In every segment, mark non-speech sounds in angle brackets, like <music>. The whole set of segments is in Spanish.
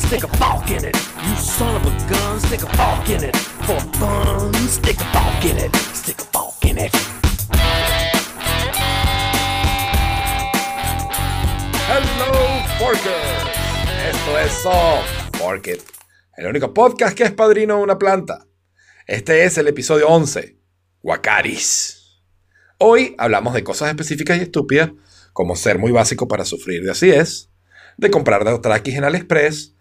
stick a fork in it. Son of a gun, stick a fork in. For a fork in it. Fork it. Hello, Forkers. Esto es So Fork It, el único podcast que es padrino de una planta. Este es el episodio 11, Wakaris. Hoy hablamos de cosas específicas y estúpidas, como ser muy básico para sufrir de así es, de comprar Dotraquis en AliExpress,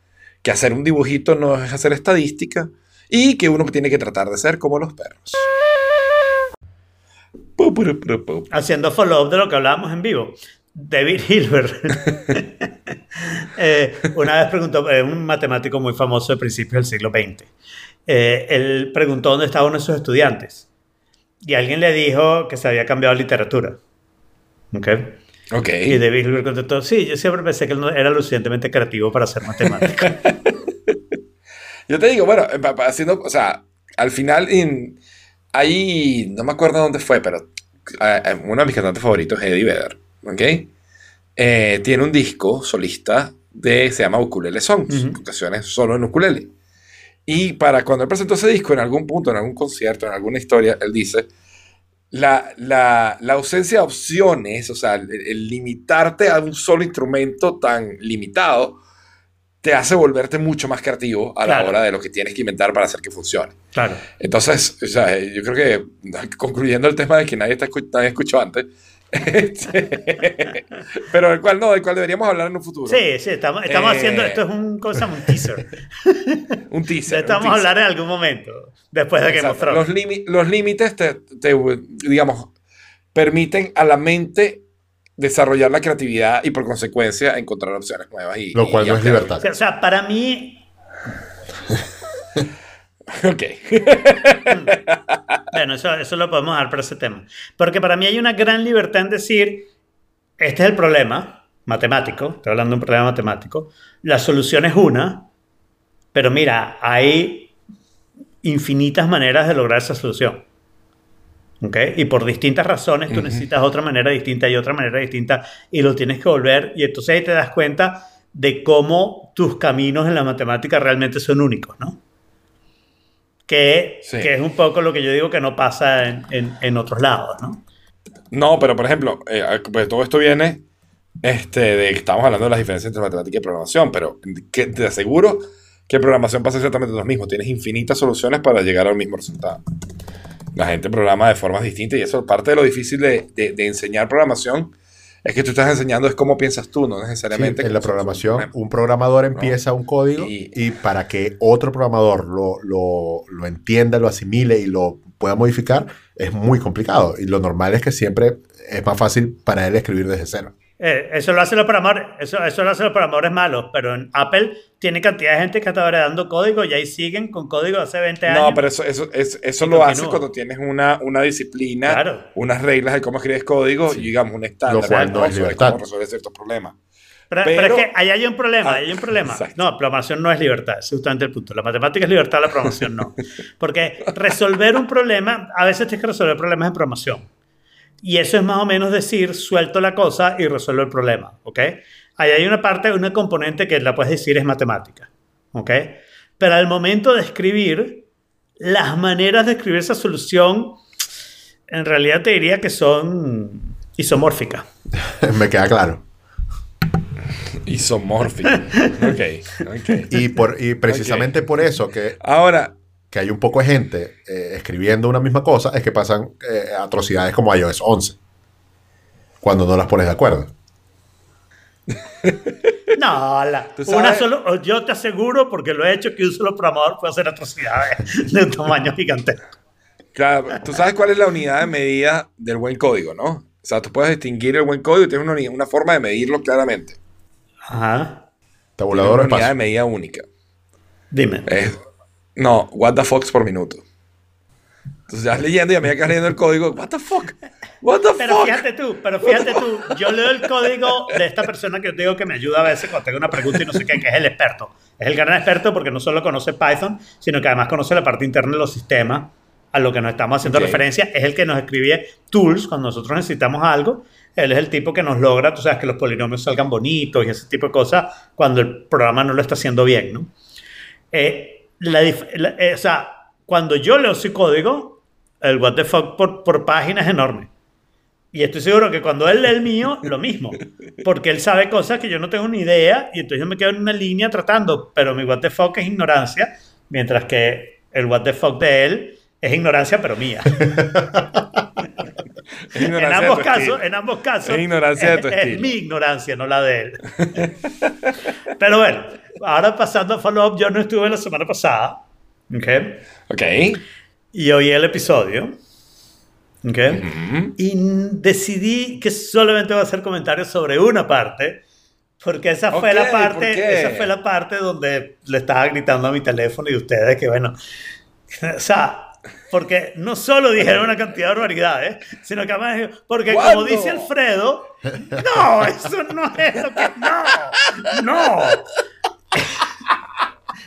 que hacer un dibujito no es hacer estadística, y que uno tiene que tratar de ser como los perros. Haciendo follow-up de lo que hablábamos en vivo. David Hilbert <laughs> eh, una vez preguntó, eh, un matemático muy famoso de principios del siglo XX, eh, él preguntó dónde estaba uno de sus estudiantes y alguien le dijo que se había cambiado literatura. ¿Ok? Ok. Y David Hilbert contestó, sí, yo siempre pensé que él no era lo suficientemente creativo para ser matemático. <laughs> Yo te digo, bueno, pa- haciendo, o sea, al final, en- ahí, no me acuerdo dónde fue, pero eh, eh, uno de mis cantantes favoritos es Eddie Vedder, ¿ok? Eh, tiene un disco solista de, se llama Ukulele Songs, Ujú. canciones solo en ukulele. Y para cuando él presentó ese disco en algún punto, en algún concierto, en alguna historia, él dice, la, la- la ausencia de opciones, o sea, el, el limitarte a un solo instrumento tan limitado, te hace volverte mucho más creativo a la Claro. hora de lo que tienes que inventar para hacer que funcione. claro. Entonces, o sea, yo creo que concluyendo el tema de que nadie, está nadie escuchó antes, pero del cual no, del cual deberíamos hablar en un futuro. Sí, sí, estamos, estamos Eh, haciendo, esto es un, ¿cómo se llama? un teaser. <laughs> Un teaser. Estamos a hablar en algún momento, después de Exacto. Thrones. Los, los límites te, te, digamos, permiten a la mente desarrollar la creatividad y por consecuencia encontrar opciones nuevas. Y, Lo cual y no es libertad. O sea, o sea, para mí, <laughs> <laughs> Ok. Bueno, eso, eso lo podemos dar para ese tema. Porque para mí hay una gran libertad en decir, este es el problema matemático, estoy hablando de un problema matemático, la solución es una, pero mira, hay infinitas maneras de lograr esa solución. ¿Ok? Y por distintas razones tú necesitas otra manera distinta y otra manera distinta y lo tienes que volver y entonces ahí te das cuenta de cómo tus caminos en la matemática realmente son únicos, ¿no? Que, Sí. que es un poco lo que yo digo que no pasa en, en- en otros lados, ¿no? No, pero por ejemplo, eh, pues todo esto viene este, de que estamos hablando de las diferencias entre matemática y programación, pero que te aseguro que programación pasa exactamente lo mismo. Tienes infinitas soluciones para llegar al mismo resultado. La gente programa de formas distintas y eso parte de lo difícil de, de- de enseñar programación es que tú estás enseñando es cómo piensas tú, no Sí, necesariamente. en la programación, un programador empieza un código Y- y, para que otro programador lo, lo- lo entienda, lo asimile y lo pueda modificar, es muy complicado. Y lo normal es que siempre es más fácil para él escribir desde cero. Eh, eso lo hacen los programadores, eso, eso lo hacen los programadores malos, pero en Apple tiene cantidad de gente que está heredando código y ahí siguen con código de hace 20 años. No, pero eso, eso, eso, lo haces cuando tienes una, una disciplina, Claro. unas reglas de cómo escribes código y digamos un estándar Lo cual no es libertad. cómo resolver ciertos problemas. Pero, Pero- pero es que ahí hay un problema, Ah, ahí hay un problema. exacto. No, programación no es libertad, es justamente el punto. La matemática es libertad, la programación no. <laughs> Porque resolver un problema, a veces tienes que resolver problemas en programación. Y eso es más o menos decir, suelto la cosa y resuelvo el problema, ¿ok? Ahí hay una parte, una componente que la puedes decir es matemática, ¿ok? Pero al momento de escribir, las maneras de escribir esa solución, en realidad te diría que son isomórficas. <laughs> Me queda claro. Isomórfico. ok, ok. Y, por, y precisamente por eso que, Ahora, que hay un poco de gente eh, escribiendo una misma cosa, es que pasan eh, atrocidades como iOS 11. Cuando no las pones de acuerdo. <laughs> No, la- ¿Tú una solo, yo te aseguro, porque lo he hecho, que un solo programador puede hacer atrocidades <laughs> de un tamaño gigantesco. claro, tú sabes cuál es la unidad de medida del buen código, ¿no? O sea, tú puedes distinguir el buen código y tienes una, una forma de medirlo claramente. Ajá. Tabulador una unidad de medida única. Dime. Es- no, what the fuck por minuto. Entonces vas leyendo y a medida que vas leyendo el código, what the fuck, what the Pero fuck. fíjate tú, pero fíjate tú, yo leo el código de esta persona que yo te digo que me ayuda a veces cuando tengo una pregunta y no sé qué, que es el experto. Es el gran experto porque no solo conoce Python, sino que además conoce la parte interna de los sistemas a lo que nos estamos haciendo referencia. Es el que nos escribe tools cuando nosotros necesitamos algo. Él es el tipo que nos logra, tú sabes, que los polinomios salgan bonitos y ese tipo de cosas cuando el programa no lo está haciendo bien, ¿no? Eh, la la- eh, o sea, cuando yo leo su código, el what the fuck por, por página es enorme. Y estoy seguro que cuando él lee el mío, lo mismo. Porque él sabe cosas que yo no tengo ni idea y entonces yo me quedo en una línea tratando, pero mi what the fuck es ignorancia, mientras que el what the fuck de él es ignorancia, pero mía. <laughs> Es En ambos casos, en ambos casos. Es ignorancia de tu es- estilo. Es mi ignorancia, no la de él. Pero bueno, ahora pasando a follow-up, yo no estuve la semana pasada. ¿ok? Ok. Y oí el episodio. ¿ok? Y n- decidí que solamente voy a hacer comentarios sobre una parte. Porque esa fue Ok, la ¿por parte, esa fue la parte donde le estaba gritando a mi teléfono y ustedes que bueno, <laughs> o sea, porque no solo dijeron una cantidad de barbaridades, sino que además, dijeron- porque como dice Alfredo, <laughs> no, eso no es lo que, no, no. <laughs>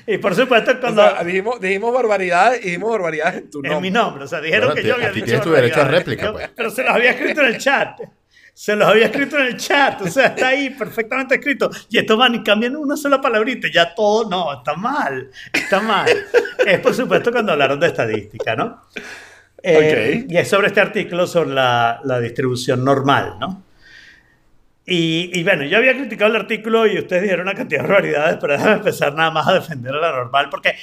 Y por supuesto O cuando sea, dijimos, dijimos barbaridades y dijimos barbaridades en tu en nombre. mi nombre, o sea, dijeron Bueno, que yo había dicho tienes tu derecho a réplica, Yo- pues. Pero se los había escrito en el chat. Se los había escrito en el chat, o sea, está ahí perfectamente escrito. Y estos van y cambian una sola palabrita, ya todo, no, está mal, está mal. Es por supuesto cuando hablaron de estadística, ¿no? Eh, Ok. Y es sobre este artículo sobre la, la distribución normal, ¿no? Y, y bueno, yo había criticado el artículo y ustedes dijeron una cantidad de barbaridades, pero déjame empezar nada más a defender a la normal, porque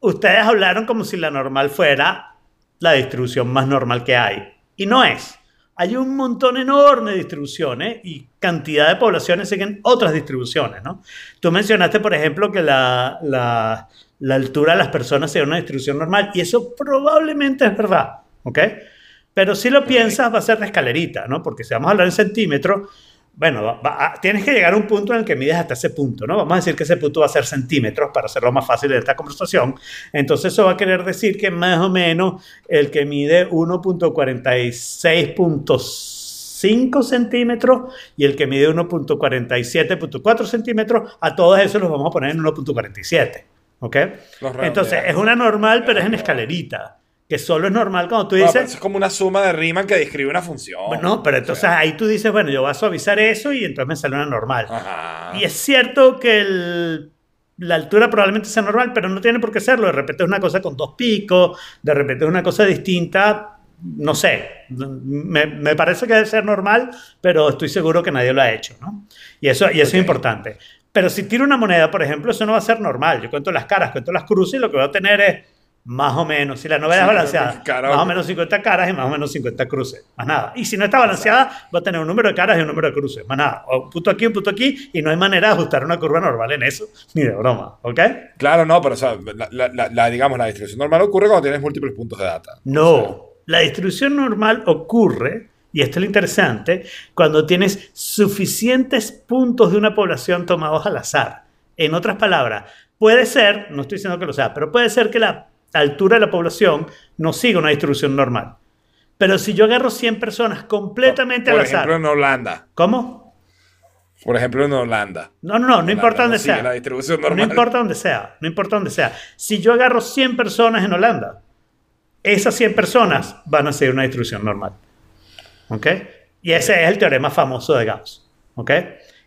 ustedes hablaron como si la normal fuera la distribución más normal que hay. Y no es. Hay un montón enorme de distribuciones y cantidad de poblaciones siguen otras distribuciones, ¿no? Tú mencionaste, por ejemplo, que la, la, la altura de las personas sea una distribución normal y eso probablemente es verdad, ¿ok? Pero si lo piensas va a ser de escalerita, ¿no? Porque si vamos a hablar en centímetros, bueno, va- va- tienes que llegar a un punto en el que mides hasta ese punto, ¿no? Vamos a decir que ese punto va a ser centímetros para hacerlo más fácil de esta conversación. Entonces eso va a querer decir que más o menos el que mide 1.46.5 centímetros y el que mide 1.47.4 centímetros, a todos esos los vamos a poner en 1.47, ¿ok? Entonces es una normal, pero es en escalerita, que solo es normal cuando tú dices... eso es como una suma de Riemann que describe una función. Bueno, pero entonces ahí tú dices, bueno, yo voy a suavizar eso y entonces me sale una normal. Ajá. Y es cierto que el- la altura probablemente sea normal, pero no tiene por qué serlo. De repente es una cosa con dos picos, de repente es una cosa distinta, no sé. Me, me parece que debe ser normal, pero estoy seguro que nadie lo ha hecho, ¿no? Y eso, y eso Ok. es importante. Pero si tiro una moneda, por ejemplo, eso no va a ser normal. Yo cuento las caras, cuento las cruces y lo que voy a tener es más o menos, si la novela es balanceada, más o menos 50 caras y más o menos 50 cruces, más nada. Y si no está balanceada, va a tener un número de caras y un número de cruces, más nada. O un punto aquí, un punto aquí, y no hay manera de ajustar una curva normal en eso, <laughs> ni de broma, ¿ok? Claro, no, pero o sea, la, la- la- la- digamos, la distribución normal ocurre cuando tienes múltiples puntos de data. No, la distribución normal ocurre, y esto es lo interesante, cuando tienes suficientes puntos de una población tomados al azar. En otras palabras, puede ser, no estoy diciendo que lo sea, pero puede ser que la altura de la población no siga una distribución normal. Pero si yo agarro 100 personas completamente Por al azar, ejemplo, en Holanda. ¿cómo? Por ejemplo, en Holanda. No, no, no, no importa no dónde sigue sea. la distribución No normal. importa dónde sea, no importa dónde sea. Si yo agarro 100 personas en Holanda, esas 100 personas van a ser una distribución normal. ¿Ok? Y ese es el teorema famoso de Gauss. ¿Ok?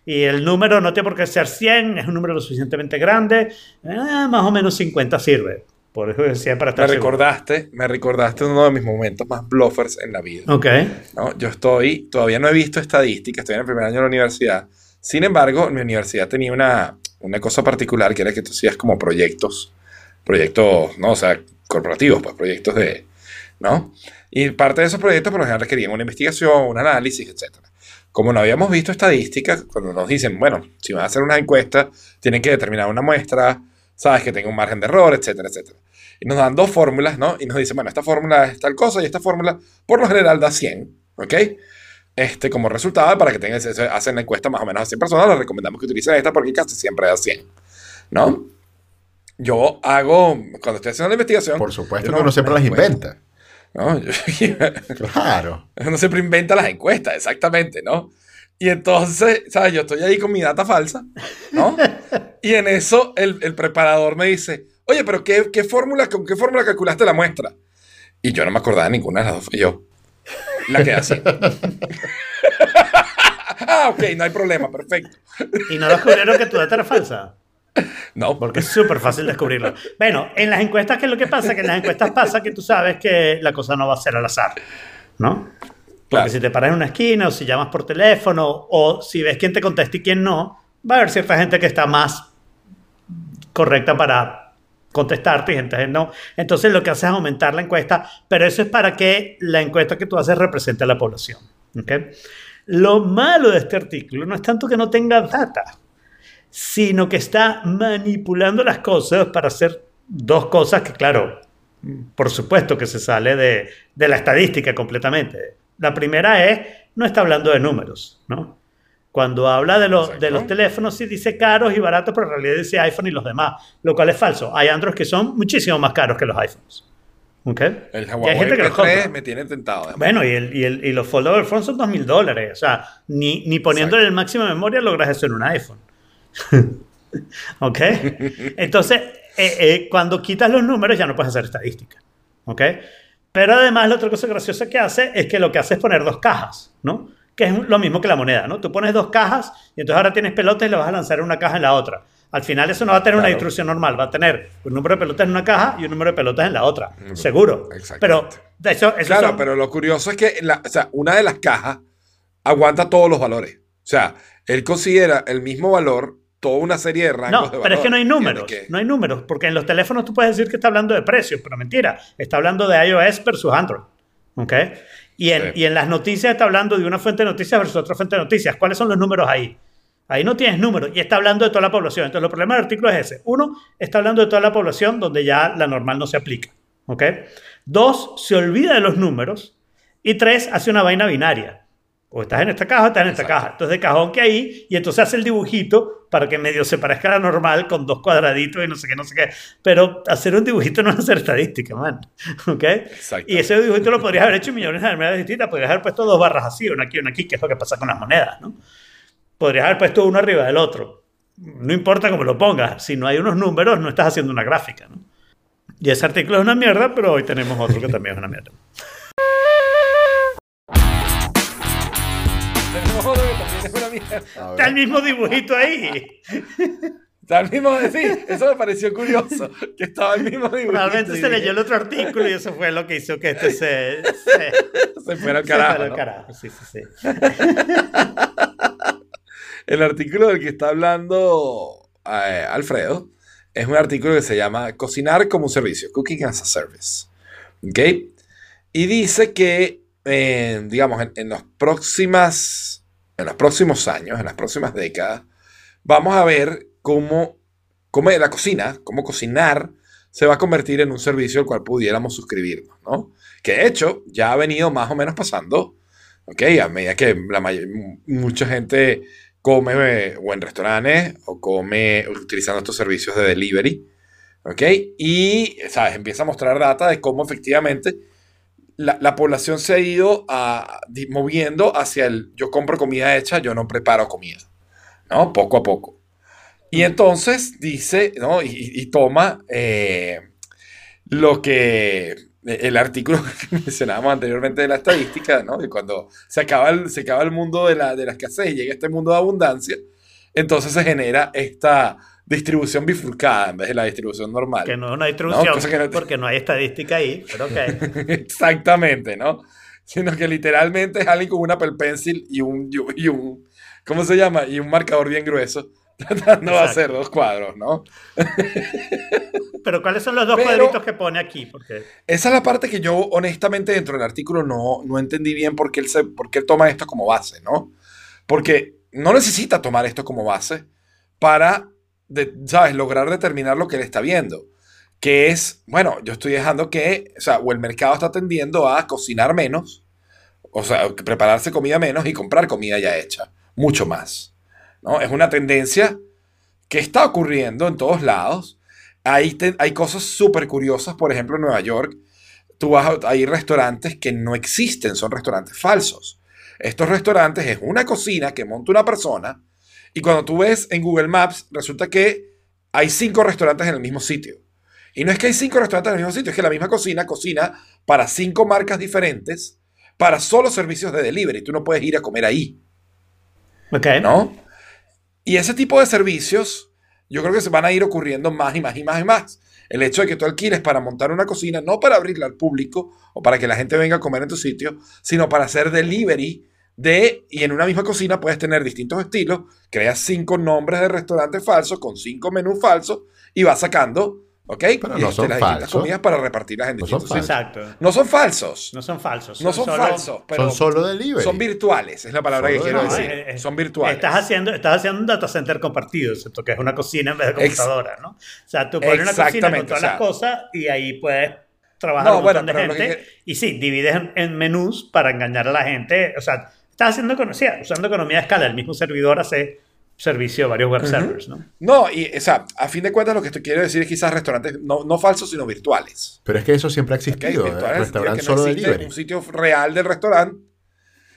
Y el número no tiene por qué ser 100, es un número lo suficientemente grande, eh, más o menos 50 sirve. Por eso decía para Me estar seguro. recordaste, me recordaste uno de mis momentos más bluffers en la vida. Ok. ¿no? Yo estoy, todavía no he visto estadística, estoy en el primer año de la universidad. Sin embargo, mi universidad tenía una, una cosa particular que era que tú hacías como proyectos, proyectos, ¿no? O sea, corporativos, pues proyectos de, ¿no? Y parte de esos proyectos por lo general requerían una investigación, un análisis, etc. Como no habíamos visto estadística, cuando nos dicen, bueno, si van a hacer una encuesta, tienen que determinar una muestra, sabes, que tenga un margen de error, etcétera, etcétera. Y nos dan dos fórmulas, ¿no? Y nos dicen, bueno, esta fórmula es tal cosa y esta fórmula, por lo general, da 100, ¿ok? Este, como resultado, para que tengan, hacen la encuesta más o menos a 100 personas, les recomendamos que utilicen esta porque casi siempre da 100, ¿no? Yo hago, cuando estoy haciendo la investigación... Por supuesto yo que uno siempre las inventa. ¿no? <laughs> Claro. uno siempre inventa las encuestas, exactamente, ¿no? Y entonces, ¿sabes? Yo estoy ahí con mi data falsa, ¿no? <laughs> Y en eso el, el preparador me dice, oye, pero ¿qué, qué fórmula, ¿con qué fórmula calculaste la muestra? Y yo no me acordaba de ninguna de las dos, fui yo. La que así. <laughs> ah, ok, no hay problema, perfecto. Y no descubrieron que tu data era falsa. No, Porque es súper fácil descubrirlo. Bueno, en las encuestas, ¿qué es lo que pasa? Que en las encuestas pasa que tú sabes que la cosa no va a ser al azar, ¿no? Porque Claro. si te paras en una esquina o si llamas por teléfono o si ves quién te contesta y quién no, va a haber cierta gente que está más correcta para contestarte y gente no. Entonces lo que haces es aumentar la encuesta, pero eso es para que la encuesta que tú haces represente a la población. ¿ok? Lo malo de este artículo no es tanto que no tenga data, sino que está manipulando las cosas para hacer dos cosas que, claro, por supuesto que se sale de, de la estadística completamente. La primera es, no está hablando de números, ¿no? Cuando habla de, los- de Exacto. los teléfonos, sí dice caros y baratos, pero en realidad dice iPhone y los demás, lo cual es falso. Hay Androids que son muchísimo más caros que los iPhones. ¿Ok? el Y hay Huawei gente que los P3 compra. me tiene tentado. Bueno, y, el, y, el- y los foldable phones son 2.000 dólares. O sea, ni, ni poniéndole el máximo de memoria logras eso en un iPhone. <laughs> ¿Ok? Entonces, eh, eh, cuando quitas los números ya no puedes hacer estadística. ¿Ok? Pero además la otra cosa graciosa que hace es que lo que hace es poner dos cajas, ¿no? Que es lo mismo que la moneda, ¿no? Tú pones dos cajas y entonces ahora tienes pelotas y le vas a lanzar una caja en la otra. Al final eso no va a tener una distribución normal, va a tener un número de pelotas en una caja y un número de pelotas en la otra, seguro. Exactamente. Pero de eso, eso Claro, son- pero lo curioso es que la- o sea, una de las cajas aguanta todos los valores. O sea, él considera el mismo valor toda una serie de rangos No, de valor. pero es que no hay números. No hay números, porque en los teléfonos tú puedes decir que está hablando de precios, pero mentira. Está hablando de iOS versus Android. ¿Ok? Y en, Sí. y en las noticias está hablando de una fuente de noticias versus otra fuente de noticias. ¿Cuáles son los números ahí? Ahí no tienes números y está hablando de toda la población. Entonces, el problema del artículo es ese. Uno, está hablando de toda la población donde ya la normal no se aplica. ¿Ok? Dos, se olvida de los números. Y tres, hace una vaina binaria. O estás en esta caja o estás en esta Exacto. caja. Entonces, de cajón que ahí, y entonces hace el dibujito para que medio se parezca a la normal con dos cuadraditos y no sé qué, no sé qué. Pero hacer un dibujito no es hacer estadística, man. <laughs> ¿Ok? Exacto. Y ese dibujito lo podrías haber hecho millones de maneras distintas. Podrías haber puesto dos barras así, una aquí, una aquí, que es lo que pasa con las monedas, ¿no? Podrías haber puesto uno arriba del otro. No importa cómo lo pongas. Si no hay unos números, no estás haciendo una gráfica, ¿no? Y ese artículo es una mierda, pero hoy tenemos otro que también es una mierda. <laughs> Está el mismo dibujito ahí. Está el mismo, sí, eso me pareció curioso, que estaba el mismo dibujito. Realmente se leyó el otro artículo y eso fue lo que hizo que este se, se, <laughs> Se fuera al se carajo. fuera al ¿no? carajo. Sí, sí, sí. <laughs> El artículo del que está hablando eh, Alfredo es un artículo que se llama Cocinar como un servicio, Cooking as a Service. ¿Ok? Y dice que, eh, digamos, en, en, los próximas, en los próximos años, en las próximas décadas, vamos a ver cómo, cómo la cocina, cómo cocinar, se va a convertir en un servicio al cual pudiéramos suscribirnos, ¿no? Que de hecho ya ha venido más o menos pasando, ¿ok? A medida que la mucha gente come o en restaurantes o come utilizando estos servicios de delivery, ¿ok? Y, ¿sabes? Empieza a mostrar data de cómo efectivamente la, la población se ha ido a, di- moviendo hacia el yo compro comida hecha, yo no preparo comida, ¿no? Poco a poco. Y entonces dice, ¿no? Y, y toma eh, lo que el artículo <laughs> que mencionábamos anteriormente de la estadística, ¿no? Que cuando se acaba el, se acaba el mundo de la, de la escasez y llega este mundo de abundancia, entonces se genera esta distribución bifurcada en vez de la distribución normal. Que no es una distribución, No, que no te- porque no hay estadística ahí, pero ok. <laughs> Exactamente, ¿no? Sino que literalmente es alguien con un Apple Pencil y un, y un- ¿cómo se llama? Y un marcador bien grueso <laughs> tratando de hacer dos cuadros, ¿no? <laughs> Pero ¿cuáles son los dos Pero- cuadritos que pone aquí? Porque Esa es la parte que yo honestamente dentro del artículo no, no entendí bien por qué, él se, por qué él toma esto como base, ¿no? Porque no necesita tomar esto como base para, de- ¿sabes?, lograr determinar lo que él está viendo. Que es, bueno, yo estoy dejando que, o sea, o el mercado está tendiendo a cocinar menos, o sea, prepararse comida menos y comprar comida ya hecha, mucho más. ¿no? Es una tendencia que está ocurriendo en todos lados. Hay, hay cosas súper curiosas, por ejemplo, en Nueva York, tú vas a, hay restaurantes que no existen, son restaurantes falsos. Estos restaurantes es una cocina que monta una persona y cuando tú ves en Google Maps resulta que hay cinco restaurantes en el mismo sitio. Y no es que hay cinco restaurantes en el mismo sitio, es que la misma cocina cocina para cinco marcas diferentes para solo servicios de delivery. Tú no puedes ir a comer ahí. Ok. ¿no? Y ese tipo de servicios, yo creo que se van a ir ocurriendo más y más y más y más. El hecho de que tú alquiles para montar una cocina, no para abrirla al público o para que la gente venga a comer en tu sitio, sino para hacer delivery de, y en una misma cocina puedes tener distintos estilos, creas cinco nombres de restaurantes falsos con cinco menús falsos y vas sacando, ¿ok? Pero y no este, son las distintas falsos. comidas para repartirlas en No son distintos sitios. Exacto. No son falsos, No son falsos. no son solo- falsos, pero Son solo delivery. son virtuales, es la palabra Solo que quiero delivery. decir. eh, eh, son virtuales. Estás haciendo, estás haciendo un data center compartido, ¿cierto? Que es una cocina en vez de Ex- computadora, ¿no? O sea, tú pones una cocina con todas o sea- las cosas y ahí puedes trabajar No, un bueno, montón de pero lo gente. que- Y sí, divides en, en menús para engañar a la gente. O sea, estás haciendo economía, usando economía de escala. El mismo servidor hace servicio a varios web servers, ¿no? No, y o sea, a fin de cuentas lo que te quiero decir es quizás restaurantes no, no falsos, sino virtuales. Pero es que eso siempre ha existido. ¿eh? Virtuales, Restaurante que no solo existe delivery. un sitio real del restaurante,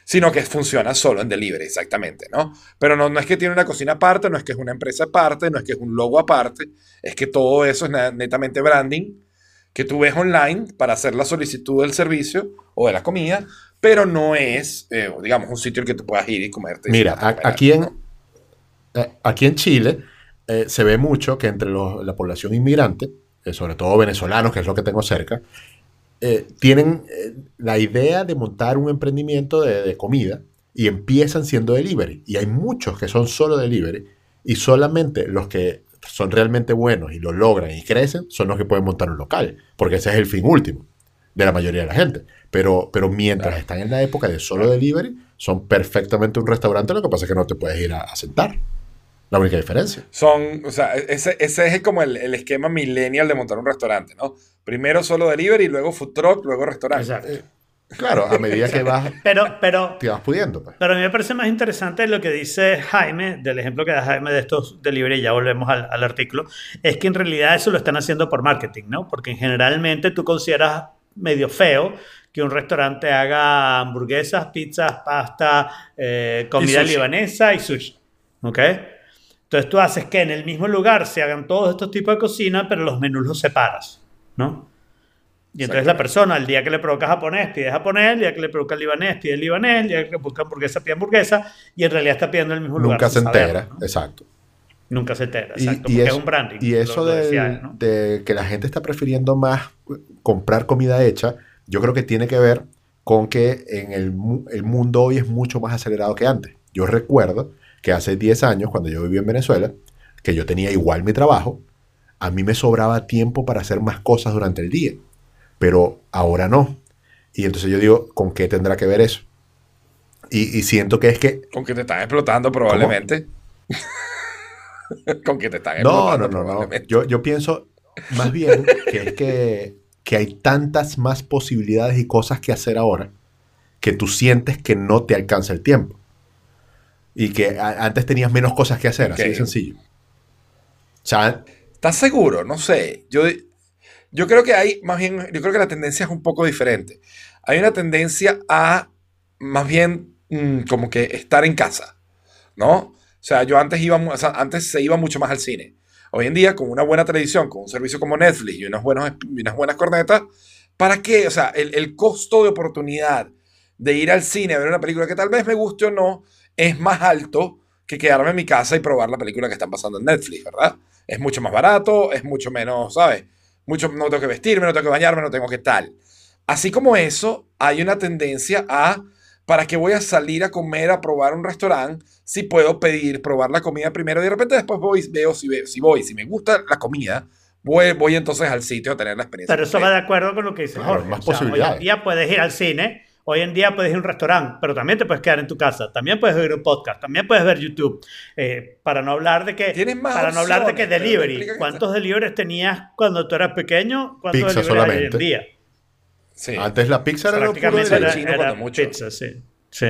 sino que funciona solo en delivery, exactamente, ¿no? Pero no, no es que tiene una cocina aparte, no es que es una empresa aparte, no es que es un logo aparte, es que todo eso es netamente branding que tú ves online para hacer la solicitud del servicio o de la comida, pero no es, eh, digamos, un sitio al que tú puedas ir y comerte. Mira, y a- comer aquí en, eh, aquí en Chile eh, se ve mucho que entre los- la población inmigrante, sobre todo venezolanos, que es lo que tengo cerca, tienen la idea de montar un emprendimiento de, de comida y empiezan siendo delivery. Y hay muchos que son solo delivery y solamente los que son realmente buenos y lo logran y crecen son los que pueden montar un local, porque ese es el fin último de la mayoría de la gente. Pero, pero mientras Claro. están en la época de solo delivery, son perfectamente un restaurante, lo que pasa es que no te puedes ir a, a sentar. La única diferencia. Son, o sea, ese, ese es como el, el esquema millennial de montar un restaurante, ¿no? Primero solo delivery, luego food truck, luego restaurante. Exacto. Claro, a medida que vas, Pero, pero, te vas pudiendo. Pues. pero a mí me parece más interesante lo que dice Jaime, del ejemplo que da Jaime de estos delivery, ya volvemos al, al artículo, es que en realidad eso lo están haciendo por marketing, ¿no? Porque generalmente tú consideras medio feo que un restaurante haga hamburguesas, pizzas, pasta, eh, comida libanesa y sushi. ¿Ok? Entonces tú haces que en el mismo lugar se hagan todos estos tipos de cocina, pero los menús los separas, ¿no? Y entonces la persona, el día que le provoca japonés, pide japonés, el día que le provoca libanés, pide libanés, el día que le provoca hamburguesa, pide hamburguesa, y en realidad está pidiendo el mismo lugar. Nunca se entera, ¿no? exacto. Nunca se entera, Y- exacto, y, porque eso, es un branding. y eso lo del- decía él, ¿no? de que la gente está prefiriendo más comprar comida hecha, yo creo que tiene que ver con que en el, el mundo hoy es mucho más acelerado que antes. Yo recuerdo que hace 10 años, cuando yo vivía en Venezuela, que yo tenía igual mi trabajo, a mí me sobraba tiempo para hacer más cosas durante el día, pero ahora no. Y entonces yo digo, ¿con qué tendrá que ver eso? Y, y siento que es que Con que te están explotando probablemente. <laughs> Con que te están No, no, no, no. Yo, yo pienso más bien que es que, que hay tantas más posibilidades y cosas que hacer ahora que tú sientes que no te alcanza el tiempo. Y que antes tenías menos cosas que hacer, así de sencillo. O sea, ¿Estás seguro? No sé. Yo, yo creo que hay, más bien, yo creo que la tendencia es un poco diferente. Hay una tendencia a, más bien, mm, como que estar en casa, ¿no? O sea, yo antes iba, antes se iba mucho más al cine. Hoy en día, con una buena televisión, con un servicio como Netflix y unos buenos, unas buenas cornetas, ¿para qué? O sea, el, el costo de oportunidad de ir al cine a ver una película que tal vez me guste o no es más alto que quedarme en mi casa y probar la película que están pasando en Netflix, ¿verdad? Es mucho más barato, es mucho menos, ¿sabes? Mucho, no tengo que vestirme, no tengo que bañarme, no tengo que tal. Así como eso, hay una tendencia a, ¿para qué voy a salir a comer, a probar un restaurante si puedo pedir, probar la comida primero y de repente después voy, veo si, ve- si voy, si me gusta la comida, voy, voy entonces al sitio a tener la experiencia. Pero eso va de acuerdo con lo que dice Claro, Jorge. más O sea, hoy en día puedes ir al cine, hoy en día puedes ir a un restaurante, pero también te puedes quedar en tu casa, también puedes ver un podcast, también puedes ver YouTube. Eh, para no hablar de que, Tienes más para no hablar de que delivery. ¿Cuántos deliveries tenías cuando tú eras pequeño? ¿Cuántos Pizza deliveries hay hoy solamente. en día? Sí. antes la pizza era lo puro era, chino era mucho. pizza, sí. sí.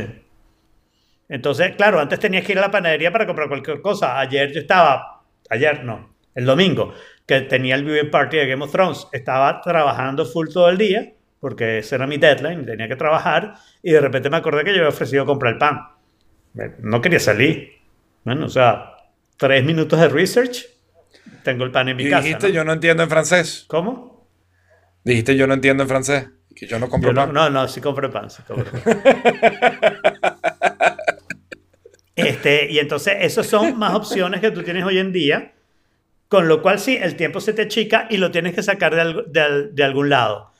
Entonces, claro, antes tenías que ir a la panadería para comprar cualquier cosa. Ayer yo estaba, ayer no, el domingo, que tenía el viewing party de Game of Thrones, estaba trabajando full todo el día, porque ese era mi deadline, tenía que trabajar, y de repente me acordé que yo había ofrecido comprar el pan. No quería salir. Bueno, o sea, tres minutos de research, tengo el pan en mi Y casa. dijiste, ¿no? yo no entiendo en francés. ¿Cómo? Dijiste, yo no entiendo en francés. Que yo no compro Yo no, pan. no, no, sí compré pan, sí compré pan. <laughs> Este, y entonces, esas son más opciones que tú tienes hoy en día, con lo cual sí, el tiempo se te achica y lo tienes que sacar de, de de algún lado.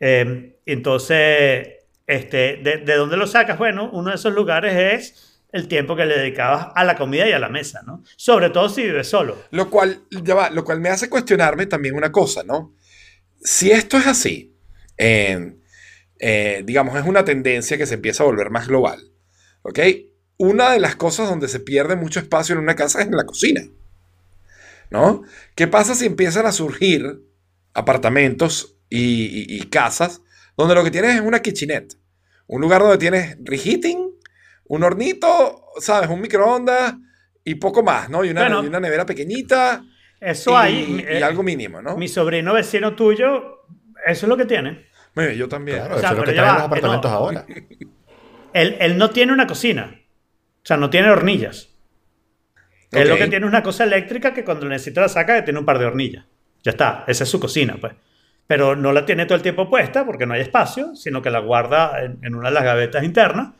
Eh, entonces, este, ¿de, de dónde lo sacas? Bueno, uno de esos lugares es el tiempo que le dedicabas a la comida y a la mesa, ¿no? Sobre todo si vives solo. Lo cual, ya va, lo cual me hace cuestionarme también una cosa, ¿no? Si esto es así, eh, eh, digamos, es una tendencia que se empieza a volver más global, ¿ok? Una de las cosas donde se pierde mucho espacio en una casa es en la cocina, ¿no? ¿Qué pasa si empiezan a surgir apartamentos y, y- y casas donde lo que tienes es una kitchenette? Un lugar donde tienes reheating, un hornito, ¿sabes? Un microondas y poco más, ¿no? Y una, Bueno. y una nevera pequeñita Eso y, hay. y eh, algo mínimo, ¿no? Mi sobrino vecino tuyo, eso es lo que tiene. Yo también. Claro, O sea, eso es lo que va, los apartamentos no. ahora. Él, él no tiene una cocina. O sea, no tiene hornillas. Él lo que tiene es una cosa eléctrica que cuando necesita la saca tiene un par de hornillas. Ya está, esa es su cocina, pues. Pero no la tiene todo el tiempo puesta porque no hay espacio, sino que la guarda en, en una de las gavetas internas.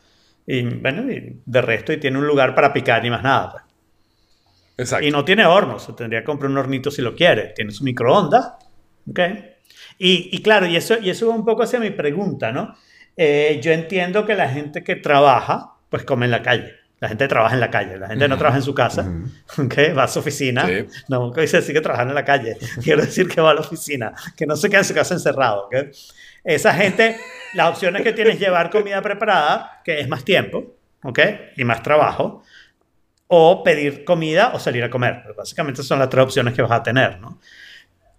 Y bueno, y de resto, y tiene un lugar para picar y más nada. pues. Exacto. Y no tiene horno, se tendría que comprar un hornito si lo quiere. Tiene su microondas. ¿ok? Y, y claro, y eso, y eso va un poco hacia mi pregunta, ¿no? Eh, yo entiendo que la gente que trabaja, pues come en la calle. La gente trabaja en la calle, la gente no trabaja en su casa, <laughs> ¿ok? va a su oficina. Sí. No dice decir que trabaja en la calle, <laughs> quiero decir que va a la oficina, que no se queda en su casa encerrado. ¿ok? Esa gente, las opciones que tiene es llevar comida preparada, que es más tiempo, ¿ok? Y más trabajo o pedir comida o salir a comer. Básicamente son las tres opciones que vas a tener, ¿no?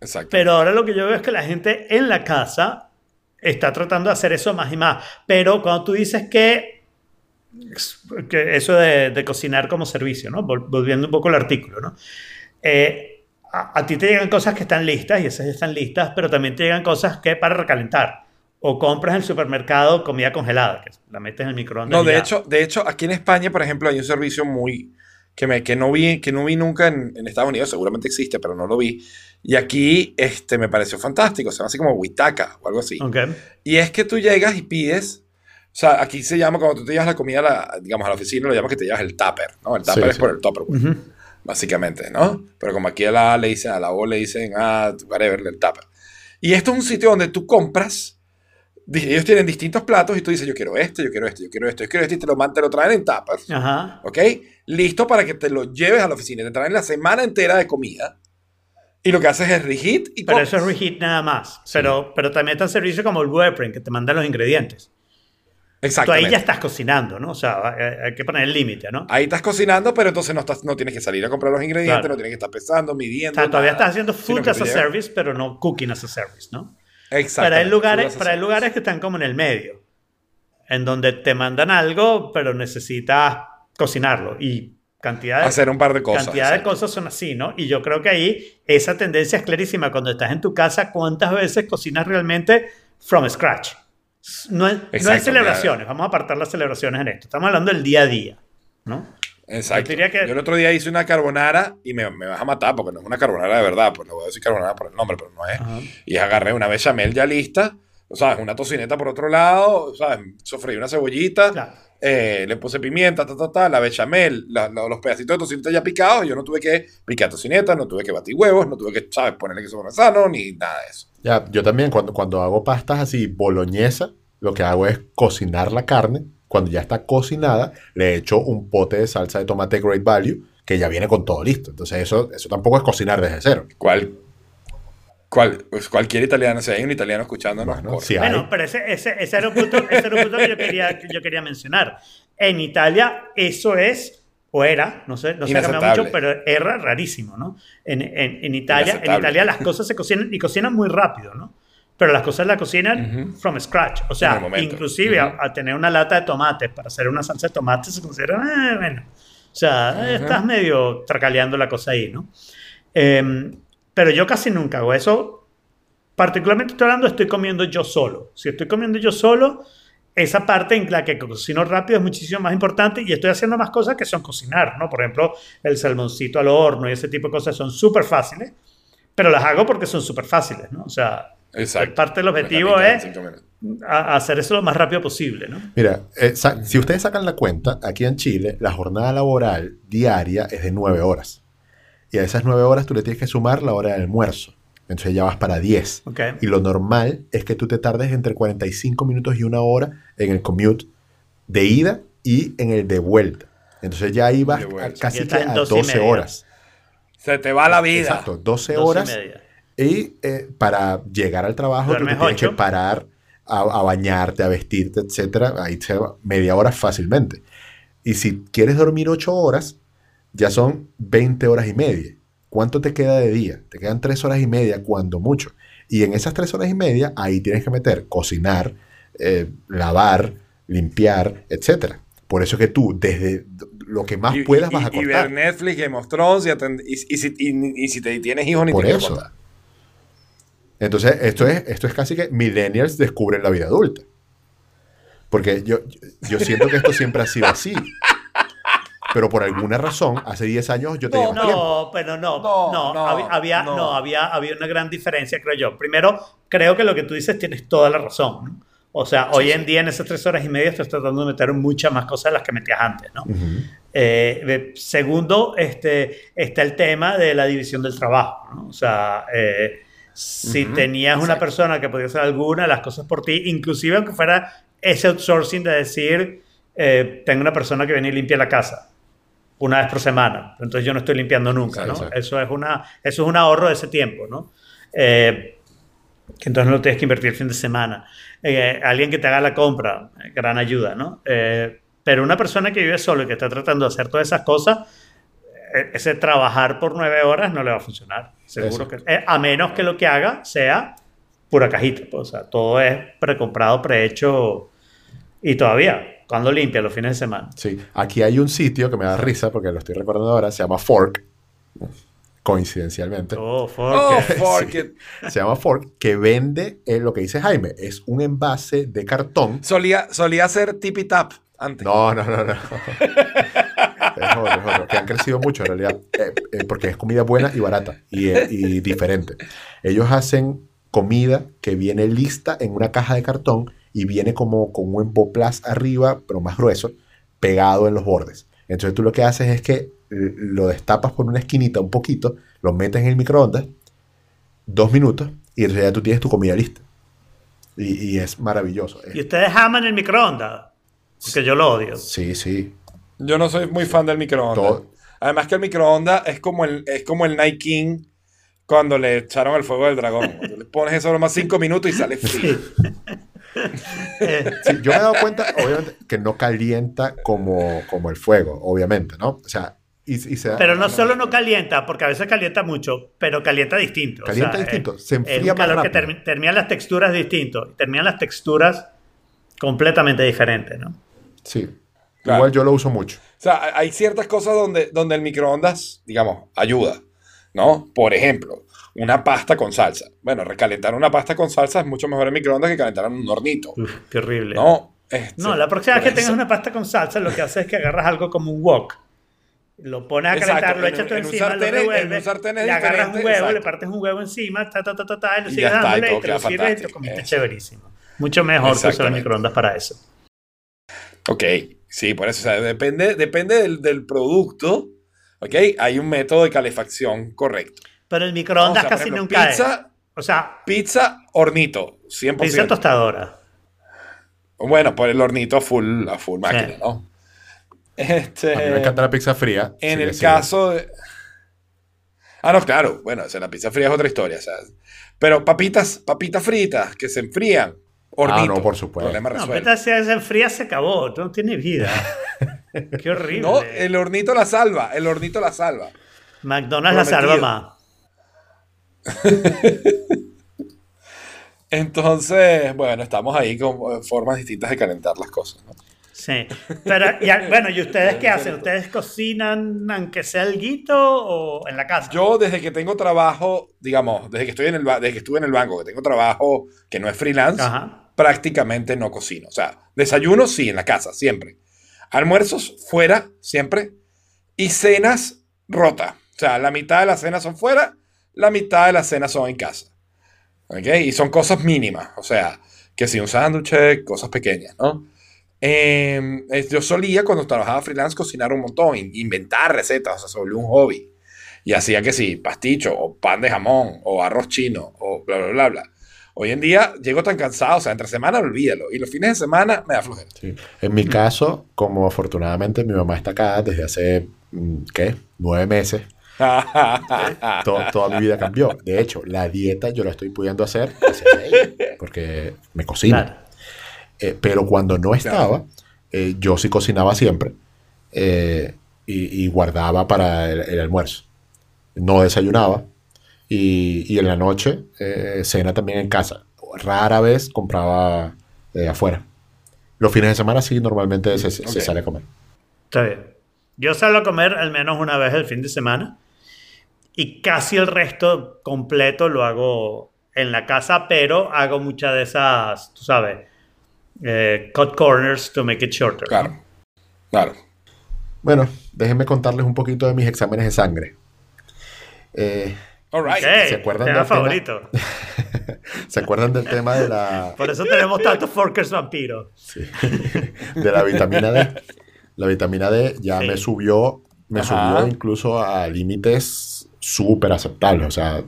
Exacto. Pero ahora lo que yo veo es que la gente en la casa está tratando de hacer eso más y más. Pero cuando tú dices que, que eso de, de cocinar como servicio, ¿no? Vol- Volviendo un poco al artículo, ¿no? Eh, a, a ti te llegan cosas que están listas y esas están listas, pero también te llegan cosas que para recalentar. O compras en el supermercado comida congelada, que la metes en el microondas. No, de ya. hecho, de hecho, aquí en España, por ejemplo, hay un servicio muy que, me, que, no, vi, que no vi nunca en, en Estados Unidos, seguramente existe, pero no lo vi. Y aquí este, me pareció fantástico, se llama así como Huitaca o algo así. Y es que tú llegas y pides, o sea, aquí se llama cuando tú te llevas la comida, a la, digamos, a la oficina, lo llamas que te llevas el tupper, ¿no? El tupper Sí, es sí. por el tupperware, Ujú. básicamente, ¿no? Pero como aquí a la le dicen, a la O le dicen, ah, whatever, el tupper. Y esto es un sitio donde tú compras, ellos tienen distintos platos y tú dices, yo quiero este, yo quiero este, yo quiero esto, yo quiero este, y te lo, te lo traen en tuppers, Ajá. ¿ok? Listo para que te lo lleves a la oficina, te traen la semana entera de comida. Y lo que haces es reheat y Pero comes. eso es reheat nada más. Pero, pero también está el servicio como el Blueprint, que te manda los ingredientes. Tú ahí ya estás cocinando, ¿no? O sea, hay, hay que poner el límite, ¿no? Ahí estás cocinando, pero entonces no, estás, no tienes que salir a comprar los ingredientes, Claro. no tienes que estar pesando, midiendo. O sea, todavía nada, estás haciendo food as a service, pero no cooking as a service, ¿no? Pero hay lugares, Food as a pero hay lugares que están como en el medio, en donde te mandan algo, pero necesitas cocinarlo. Y cantidad de, Hacer un par de cosas. cantidad de exacto. cosas son así, ¿no? Y yo creo que ahí esa tendencia es clarísima. Cuando estás en tu casa, ¿cuántas veces cocinas realmente from scratch? No, es- no hay Exacto, celebraciones, vamos a apartar las celebraciones en esto. Estamos hablando del día a día, ¿no? Exacto. Yo diría que- Yo el otro día hice una carbonara y me, me vas a matar porque no es una carbonara de verdad, pues no voy a decir carbonara por el nombre, pero no es. Ajá. Y agarré una bechamel ya lista, ¿sabes? Una tocineta por otro lado, ¿sabes? Sofreí una cebollita, Claro. eh, le puse pimienta, ta, ta, ta, la bechamel, la- la- los pedacitos de tocineta ya picados, y yo no tuve que picar tocineta, no tuve que batir huevos, no tuve que, ¿sabes? Ponerle queso parmesano, ni nada de eso. Ya, yo también cuando, cuando hago pastas así boloñesa, lo que hago es cocinar la carne. Cuando ya está cocinada, le echo un pote de salsa de tomate Great Value que ya viene con todo listo. Entonces eso, eso tampoco es cocinar desde cero. ¿Cuál? cuál pues cualquier italiano, si hay un italiano escuchándonos, Bueno, hay. Bueno, pero ese, ese, ese era un punto, ese era un punto que yo quería, que yo quería mencionar. En Italia eso es, o era, no sé, no se ha cambiado mucho, pero era rarísimo, ¿no? En, en, en Italia, en. Italia las cosas se cocinan y cocinan muy rápido, ¿no? Pero las cosas las cocinan Ujú. from scratch. O sea, inclusive Ujú. a, a tener una lata de tomates para hacer una salsa de tomate se considera, eh, bueno. O sea, estás medio tracaleando la cosa ahí, ¿no? Em, pero yo casi nunca hago eso. Particularmente estoy hablando, estoy comiendo yo solo. Si estoy comiendo yo solo, esa parte en la que cocino rápido es muchísimo más importante y estoy haciendo más cosas que son cocinar, ¿no? Por ejemplo, el salmoncito al horno y ese tipo de cosas son súper fáciles, pero las hago porque son súper fáciles, ¿no? O sea, Exacto. Parte del objetivo es hacer eso lo más rápido posible, ¿no? Mira, eh, sa- si ustedes sacan la cuenta, aquí en Chile, la jornada laboral diaria es de 9 horas. Y a esas 9 horas tú le tienes que sumar la hora de almuerzo. Entonces ya vas para 10. Ok. Y lo normal es que tú te tardes entre 45 minutos y una hora en el commute de ida y en el de vuelta. Entonces ya ahí vas casi que a dos y 12 media. horas. Se te va la vida. Exacto, 12 Dos y horas. media. Y eh, para llegar al trabajo tú te tienes que parar a, a bañarte, a vestirte, etcétera. Ahí se va media hora fácilmente. Y si quieres dormir 8 horas, ya son 20 horas y media. ¿Cuánto te queda de día? Te quedan 3 horas y media, cuando mucho. Y en esas 3 horas y media, ahí tienes que meter cocinar, eh, lavar, limpiar, etcétera. Por eso que tú, desde lo que más Y- puedas, y- vas a y ver cortar. Netflix, Game of Thrones y, si, te tienes hijos ni Por te eso. Entonces, esto es, esto es casi que millennials descubren la vida adulta. Porque yo, yo siento que esto siempre ha sido así. Pero por alguna razón, hace 10 años yo tenía No, más tiempo. No, pero no, No, no, no, había, había- no. no, había, había una gran diferencia, creo yo. Primero, creo que lo que tú dices tienes toda la razón. O sea, hoy en día en esas tres horas y media estás tratando de meter muchas más cosas de las que metías antes, ¿no? Ujú. Eh, de- segundo, este, está el tema de la división del trabajo. ¿no? O sea, eh, si tenías una persona que podía hacer alguna de las cosas por ti, inclusive aunque fuera ese outsourcing de decir, eh, tengo una persona que viene y limpia la casa una vez por semana, entonces yo no estoy limpiando nunca, ¿no? Exacto. Eso es, una, eso es un ahorro de ese tiempo, ¿no? Eh, que entonces no lo tienes que invertir el fin de semana. Eh, alguien que te haga la compra, gran ayuda, ¿no? Pero una persona que vive solo y que está tratando de hacer todas esas cosas, ese trabajar por nueve horas no le va a funcionar. Seguro que, eh, a menos que lo que haga sea pura cajita. pues, o sea, todo es precomprado, prehecho y todavía, cuando limpia los fines de semana. Sí. Aquí hay un sitio que me da risa porque lo estoy recordando ahora. Se llama Fork. Coincidencialmente. Oh, <laughs> fuck. Oh, <laughs> Sí. Se llama Fork. Que vende eh, lo que dice Jaime. Es un envase de cartón. Solía, solía ser tipi tap antes. No, no, no, no. <laughs> Es otro, es otro, que han crecido mucho en realidad, eh, eh, porque es comida buena y barata y, eh, y diferente. Ellos hacen comida que viene lista en una caja de cartón y viene como con un empoplas arriba, pero más grueso, pegado en los bordes. Entonces tú lo que haces es que lo destapas por una esquinita un poquito, lo metes en el microondas, dos minutos, y entonces ya tú tienes tu comida lista. Y, y es maravilloso. ¿Y ustedes aman el microondas? Porque yo lo odio. Sí, sí. Yo no soy muy fan del microondas. Todo- Además que el microondas es como el, es como el Night King cuando le echaron el fuego del dragón. Le pones eso nomás cinco minutos y sale frío. Sí, yo me he dado cuenta, obviamente, que no calienta como, como el fuego, obviamente, ¿no? O sea, y, y se da- pero no solo no calienta, porque a veces calienta mucho, pero calienta distinto. O Calienta sea, distinto, es- se es enfría más calor que terminan las texturas distintos. Terminan las texturas completamente diferentes, ¿no? Sí. Claro. Igual yo lo uso mucho. O sea, hay ciertas cosas donde, donde el microondas, digamos, ayuda, ¿no? Por ejemplo, una pasta con salsa. Bueno, recalentar una pasta con salsa es mucho mejor en microondas que calentar en un hornito, Uf, qué horrible. ¿no? Este, No, la próxima vez que tengas una pasta con salsa, lo que haces es que agarras algo como un wok. Lo pones a Exacto, calentar, lo echas todo en un encima, sartén- lo en un revuelves, sartén es le agarras un huevo, le partes un huevo encima, ta, ta, ta, ta, ta, y lo sigues dándole, y te lo sirves y te comiste Eso. chéverísimo. Mucho mejor que usar microondas para eso. Ok, sí, por eso, o sea, depende, depende del, del producto, ¿ok? Hay un método de calefacción correcto. Pero el microondas O sea, por casi ejemplo, nunca es. pizza, O sea, pizza, hornito, 100%. pizza tostadora. Bueno, por el hornito a full, a full máquina, Sí. ¿no? Este, A mí me encanta la pizza fría. en el caso de... Ah, no, claro, bueno, o sea, la pizza fría es otra historia, o sea, pero papitas, papitas fritas que se enfrían, hornito. Ah, no, por supuesto. Problema No, resuelto. peta se enfría, se acabó. Tú no tienes vida. <laughs> Qué horrible. No, el hornito la salva, el hornito la salva. McDonald's la salva más. <laughs> Entonces, bueno, estamos ahí con eh, formas distintas de calentar las cosas. ¿no? Sí. Pero, ya, bueno, ¿y ustedes <laughs> qué hacen? ¿Ustedes cocinan aunque sea el guito o en la casa? Yo desde que tengo trabajo, digamos, desde que estoy en el desde que estuve en el banco, que tengo trabajo que no es freelance, Ajá. Prácticamente no cocino. O sea, desayuno sí en la casa, siempre. Almuerzos fuera, siempre. Y cenas rota. O sea, la mitad de las cenas son fuera, la mitad de las cenas son en casa. ¿Ok? Y son cosas mínimas. O sea, que si un sándwich, cosas pequeñas, ¿no? Eh, yo solía, cuando trabajaba freelance, cocinar un montón, in- inventar recetas, o sea, se volvió un hobby. Y hacía que sí, pasticho, o pan de jamón, o arroz chino, o bla, bla, bla, bla. Hoy en día llego tan cansado, o sea, entre semana olvídalo. Y los fines de semana me da flojera. Sí. En mi caso, como afortunadamente mi mamá está acá desde hace, mm, ¿qué? Nueve meses. <laughs> To- toda mi vida cambió. De hecho, la dieta yo la estoy pudiendo hacer porque me cocina. Claro. Eh, pero cuando no estaba, eh, yo sí cocinaba siempre eh, y, y guardaba para el, el almuerzo. No desayunaba y, y en la noche eh, cena también en casa. Rara vez compraba eh, afuera. Los fines de semana sí, normalmente se, se Ok. sale a comer. Está bien. Yo salgo a comer al menos una vez el fin de semana y casi el resto completo lo hago en la casa, pero hago muchas de esas, tú sabes, eh, cut corners to make it shorter. ¿no? Claro, claro. Bueno, déjenme contarles un poquito de mis exámenes de sangre. Eh, All right. Ok, ¿Se acuerdan tema del tema? favorito. <laughs> ¿Se acuerdan del tema de la, Por eso tenemos tantos Forkers vampiros. Sí. <laughs> de la vitamina D. La vitamina D ya Sí. me subió, me Ajá. subió incluso a límites súper aceptables, o sea,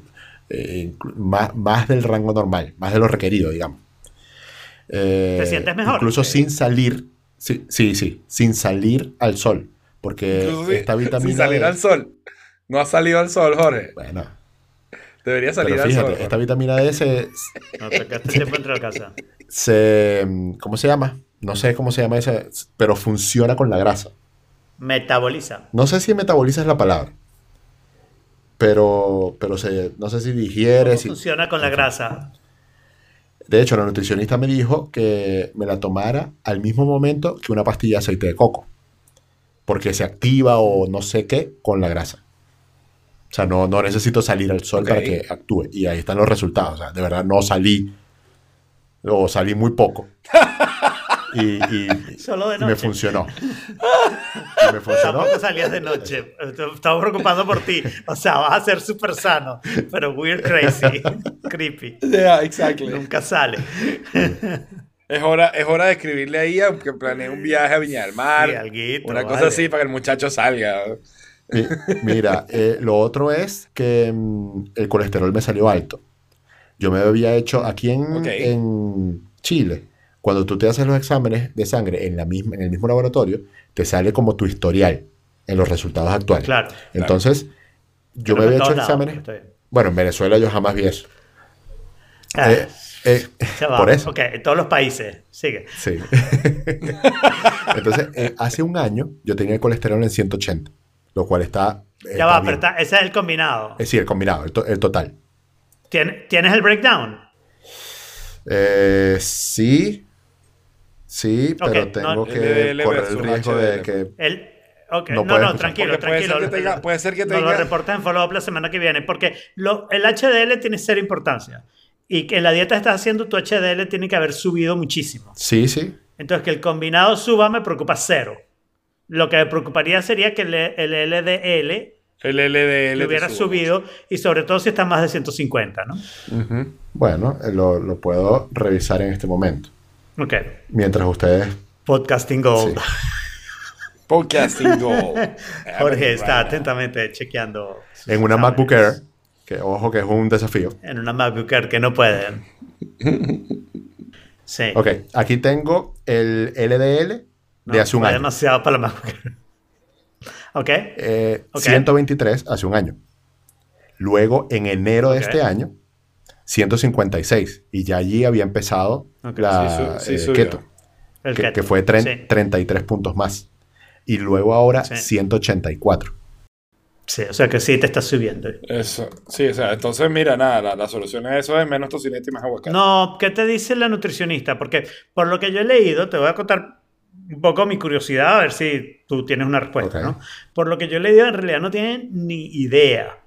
eh, más, más del rango normal, más de lo requerido, digamos. Eh, ¿Te sientes mejor? Incluso sin salir, sí, sí, sí, sin salir al sol, porque Incluso esta <laughs> vitamina sin salir D, al sol. No ha salido al sol, Jorge. bueno, Debería salir pero fíjate, esta vitamina D se, No tocaste tiempo entre la casa. se, ¿cómo se llama? No sé cómo se llama esa, pero funciona con la grasa. Metaboliza. No sé si metaboliza es la palabra. Pero, pero se, no sé si digiere. ¿Cómo si- funciona con la grasa? De hecho, la nutricionista me dijo que me la tomara al mismo momento que una pastilla de aceite de coco. Porque se activa o no sé qué con la grasa. O sea, no, no necesito salir al sol Ok. para que actúe. Y ahí están los resultados. O sea, de verdad no salí. O salí muy poco. Y, y- Solo de y me noche. funcionó. <laughs> Y me funcionó. Tampoco salías de noche. Estamos preocupando por ti. O sea, vas a ser súper sano, pero weird crazy, <laughs> creepy. Yeah, exactly. Nunca sale. Es hora, es hora de escribirle ahí a que planee un viaje a Viña del Mar. Sí, alguito, una cosa vale. así para que el muchacho salga. Mi- Mira, eh, lo otro es que mm, el colesterol me salió alto. Yo me había hecho aquí en, Ok. en Chile, cuando tú te haces los exámenes de sangre en, la misma, en el mismo laboratorio, te sale como tu historial en los resultados actuales. Claro. Entonces, yo me había hecho exámenes. bien. Bueno, en Venezuela yo jamás vi eso. Ah, Eh, eh, por eso. Ok, en todos los países. Sigue. Sí. <laughs> Entonces, eh, hace un año yo tenía el colesterol en 180, lo cual está. Ya está va, bien. pero está- ese es el combinado. Es decir, el combinado, el, to- el total. ¿Tien- ¿Tienes el breakdown? Eh, sí, sí, pero tengo no- que correr el riesgo de que... El, No No, no, tranquilo, Porque puede tranquilo. ser que tenga- puede ser que Nos lo reportas en follow-up la semana que viene, porque lo- el HDL tiene cero importancia. Y que en la dieta que estás haciendo, tu HDL tiene que haber subido muchísimo. Sí, sí. Entonces, que el combinado suba me preocupa cero. Lo que me preocuparía sería que el, el LDL El LDL. hubiera subido y sobre todo si está más de 150, ¿no? Bueno, eh, lo, lo puedo revisar en este momento. Ok. Mientras ustedes... Podcasting Gold. Sí. <laughs> Podcasting Gold. <laughs> Jorge está atentamente chequeando. En una. MacBook Air, que ojo que es un desafío. En una MacBook Air que no pueden. <laughs> Sí. Ok, aquí tengo el LDL No, de hace un año. demasiado para la MacBook Air. <laughs> Ok. Eh, Ok. 123 hace un año. Luego, en enero de este año, 156. Y ya allí había empezado Ok, la sí su- sí eh, keto. El que, keto. que fue Sí. 33 puntos más. Y luego ahora Sí. 184. Sí, o sea que sí te está subiendo. Eso. Sí, o sea, entonces mira, nada, la, la solución es eso, es menos tocineta y más aguacate. No, ¿qué te dice la nutricionista? Porque por lo que yo he leído, te voy a contar un poco mi curiosidad, a ver si tú tienes una respuesta, Ok. ¿no? Por lo que yo he leído, en realidad no tienen ni idea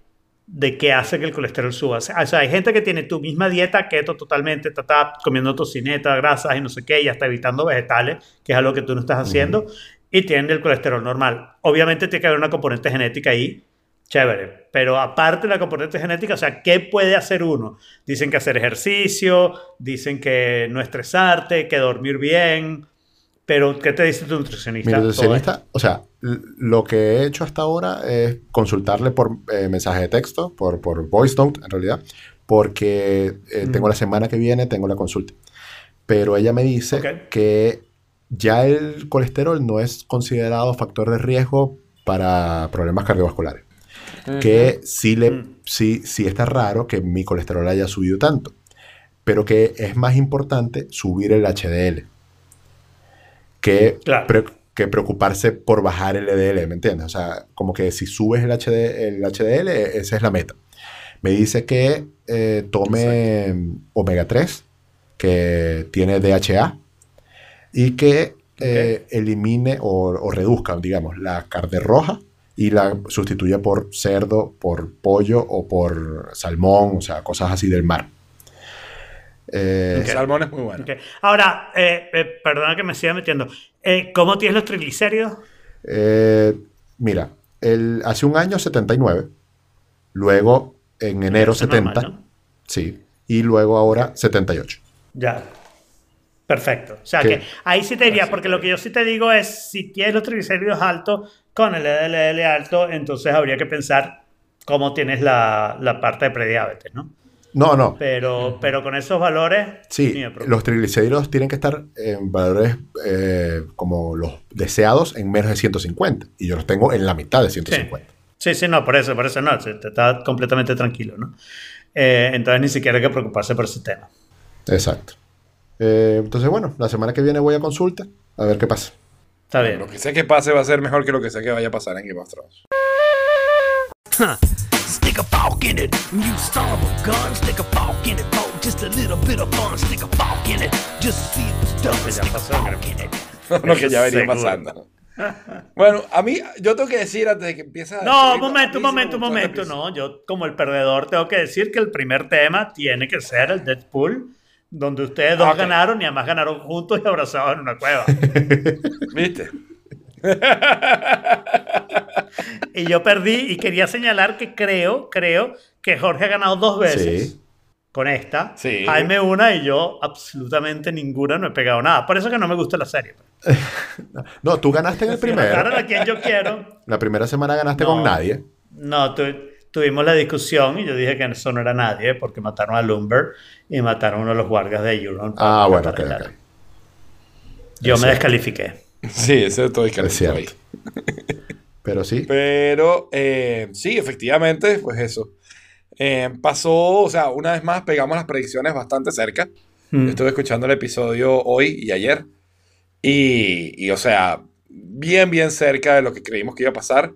de qué hace que el colesterol suba. O sea, hay gente que tiene tu misma dieta keto totalmente, está, está comiendo tocineta, grasas y no sé qué, y hasta evitando vegetales, que es algo que tú no estás haciendo, y tienen el colesterol normal. Obviamente tiene que haber una componente genética ahí Chévere. Pero aparte de la componente genética, o sea, ¿qué puede hacer uno? Dicen que hacer ejercicio, dicen que no estresarte, que dormir bien. Pero, ¿qué te dice tu nutricionista? Mi nutricionista, o sea, lo que he hecho hasta ahora es consultarle por eh, mensaje de texto, por, por voice note en realidad, porque eh, tengo la semana que viene, tengo la consulta. Pero ella me dice Ok. que ya el colesterol no es considerado factor de riesgo para problemas cardiovasculares. Que sí, le, Mm. sí, sí está raro que mi colesterol haya subido tanto, pero que es más importante subir el HDL que, Claro. pre- que preocuparse por bajar el LDL, ¿me entiendes? O sea, como que si subes el, HD, el HDL, e- esa es la meta. Me dice que eh, tome omega 3, que tiene DHA, y que eh, elimine o, o reduzca, digamos, la carne roja y la sustituya por cerdo, por pollo o por salmón, o sea, cosas así del mar. Eh, Ok. Salmón es muy bueno. Ahora, eh, eh, perdona que me siga metiendo. Eh, ¿Cómo tienes los triglicéridos? Eh, mira, el, hace un año 79, luego en enero Eso es 70, normal, ¿no? sí, y luego ahora 78. Ya. Perfecto. O sea ¿Qué? que ahí sí te diría, porque lo que yo sí te digo es, si tienes los triglicéridos altos con el LDL alto, entonces habría que pensar cómo tienes la, la parte de prediabetes, ¿no? No, no, Pero, pero con esos valores, sí, los triglicéridos tienen que estar en valores eh, como los deseados en menos de 150, y yo los tengo en la mitad de 150. Sí, sí, no, por eso, por eso no, se- te está completamente tranquilo, ¿no? Eh, entonces ni siquiera hay que preocuparse por ese tema. Exacto. Eh, entonces, bueno, la semana que viene voy a consulta, a ver qué pasa. Está bien. Lo que sé que pase va a ser mejor que lo que sé que vaya a pasar en Game of Thrones. Stick a fork in it, you of a gun. Stick a fork in it for just a little bit of fun. Stick a fork in it, just see what's done. Stick a fork creo. in it. <laughs> lo que ya venía Seguro. pasando. Bueno, a mí, yo tengo que decir antes de que empiece a. No, un momento, un me momento, un momento. No, yo como el perdedor tengo que decir que el primer tema tiene que ser el Deadpool, donde ustedes dos Ah, ok. ganaron y además ganaron juntos y abrazados en una cueva. <laughs> ¿Viste? <laughs> y yo perdí y quería señalar que creo, creo que Jorge ha ganado dos veces. Sí. Con esta, Sí. Jaime una y yo absolutamente ninguna no he pegado nada. Por eso que no me gusta la serie. <laughs> No, tú ganaste en el primero. a quien yo quiero. La primera semana ganaste No. con nadie. No, tu- tuvimos la discusión y yo dije que eso no era nadie porque mataron a Lumber y mataron a uno de los guardias de Euron. Ah, bueno, ok, Para el- ok. Yo me descalifiqué. Sí, eso estoy Es calentito ahí. cierto. <laughs> Pero sí, Pero eh, sí, efectivamente, pues eso. Eh, pasó, o sea, una vez más pegamos las predicciones bastante cerca. Mm. Yo estuve escuchando el episodio hoy y ayer. Y, y, o sea, bien, bien cerca de lo que creímos que iba a pasar.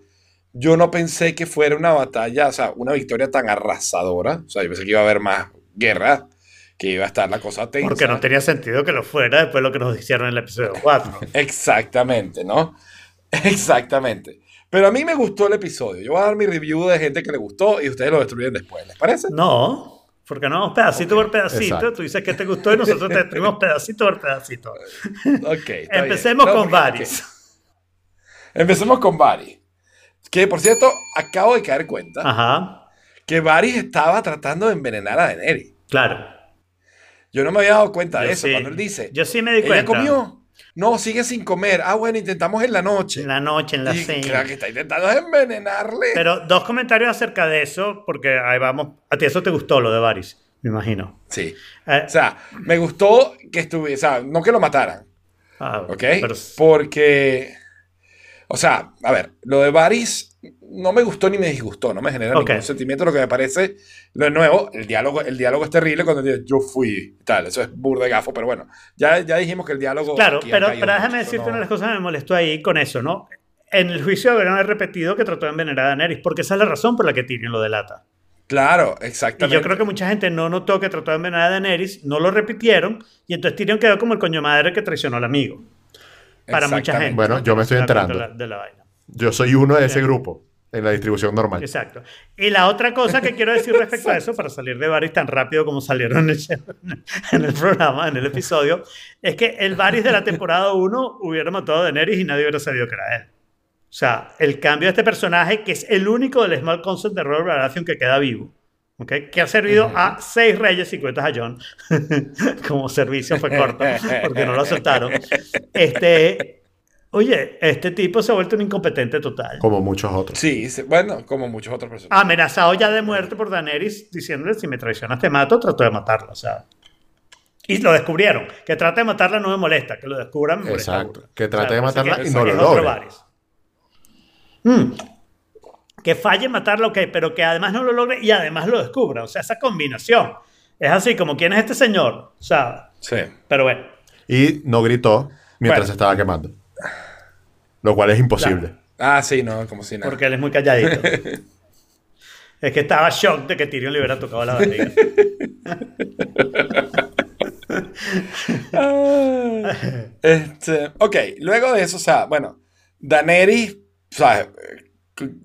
Yo no pensé que fuera una batalla, o sea, una victoria tan arrasadora. O sea, yo pensé que iba a haber más guerra, que iba a estar la cosa tensa. Porque no tenía sentido que lo fuera después de lo que nos hicieron en el episodio 4. <laughs> Exactamente, ¿no? <laughs> Exactamente. Pero a mí me gustó el episodio. Yo voy a dar mi review de gente que le gustó y ustedes lo destruyen después. ¿Les parece? No, porque no, pedacito por pedacito. Exacto. Tú dices que te gustó y nosotros te destruimos pedacito por pedacito. <laughs> Ok. Empecemos. No, con Varys. Empecemos con Varys. Que por cierto, acabo de caer cuenta Ajá, que Varys estaba tratando de envenenar a Daenerys. claro. Yo no me había dado cuenta de Yo eso sí. cuando él dice. Yo sí me di ¿Ella cuenta. comió? No, sigue sin comer. Ah, bueno, intentamos en la noche. En la noche, en la y cena. claro que está intentando envenenarle. Pero dos comentarios acerca de eso, porque ahí vamos. A ti eso te gustó lo de Varys, me imagino. Sí. Eh, O sea, me gustó que estuviese, o sea, no que lo mataran. ah, ¿Ok? pero- Porque, o sea, a ver, lo de Varys no me gustó ni me disgustó, no me genera Ok. ningún sentimiento. Lo que me parece, lo de nuevo, el diálogo, el diálogo es terrible cuando dice yo fui y tal. Eso es burda de gafo, pero bueno, ya, ya dijimos que el diálogo. Claro, pero, pero mucho, déjame eso decirte no- una de las cosas que me molestó ahí con eso, ¿no? En el juicio haber repetido que trató de envenenar a Daenerys, porque esa es la razón por la que Tyrion lo delata. Claro, Y exactamente. yo creo que mucha gente no notó que trató de envenenar a Daenerys, no lo repitieron, y entonces Tyrion quedó como el coño madre que traicionó al amigo. Para mucha gente. Bueno, ¿no? yo me estoy enterando. De la, de la vaina. yo soy uno de ese grupo en la distribución normal. Exacto. Y la otra cosa que quiero decir respecto a eso, para salir de Varys tan rápido como salieron en el, show- en el programa, en el episodio, es que el Varys de la temporada 1 hubiera matado a Daenerys y nadie hubiera sabido que era él. O sea, el cambio de este personaje, que es el único del Small Concept de Robert Baratheon que queda vivo. ¿Ok? Que ha servido a seis reyes y cuentas a John. <laughs> Como servicio fue corto, porque no lo soltaron. Este, oye, este tipo se ha vuelto un incompetente total. Como muchos otros. Sí, bueno, como muchos otros personajes. Amenazado ya de muerte por Daenerys, diciéndole: si me traicionas te mato, trato de matarla. O sea. Y lo descubrieron. Que trate de matarla no me molesta. Que lo descubran me molesta. Exacto. Que trate de así matarla que- y no lo logre. Mm. Que falle en matarla, ok, pero que además no lo logre y además lo descubra. O sea, esa combinación. Es así como, ¿quién es este señor? O sea, Sí. pero bueno. Y no gritó mientras Bueno. se estaba quemando. Lo cual es imposible. Ah, sí, no, como si nada. Porque él es muy calladito. <laughs> es que estaba shock de que Tyrion le hubiera tocado la barriga. <laughs> Ah, este, ok, luego de eso, o sea, bueno, Daenerys, o sea,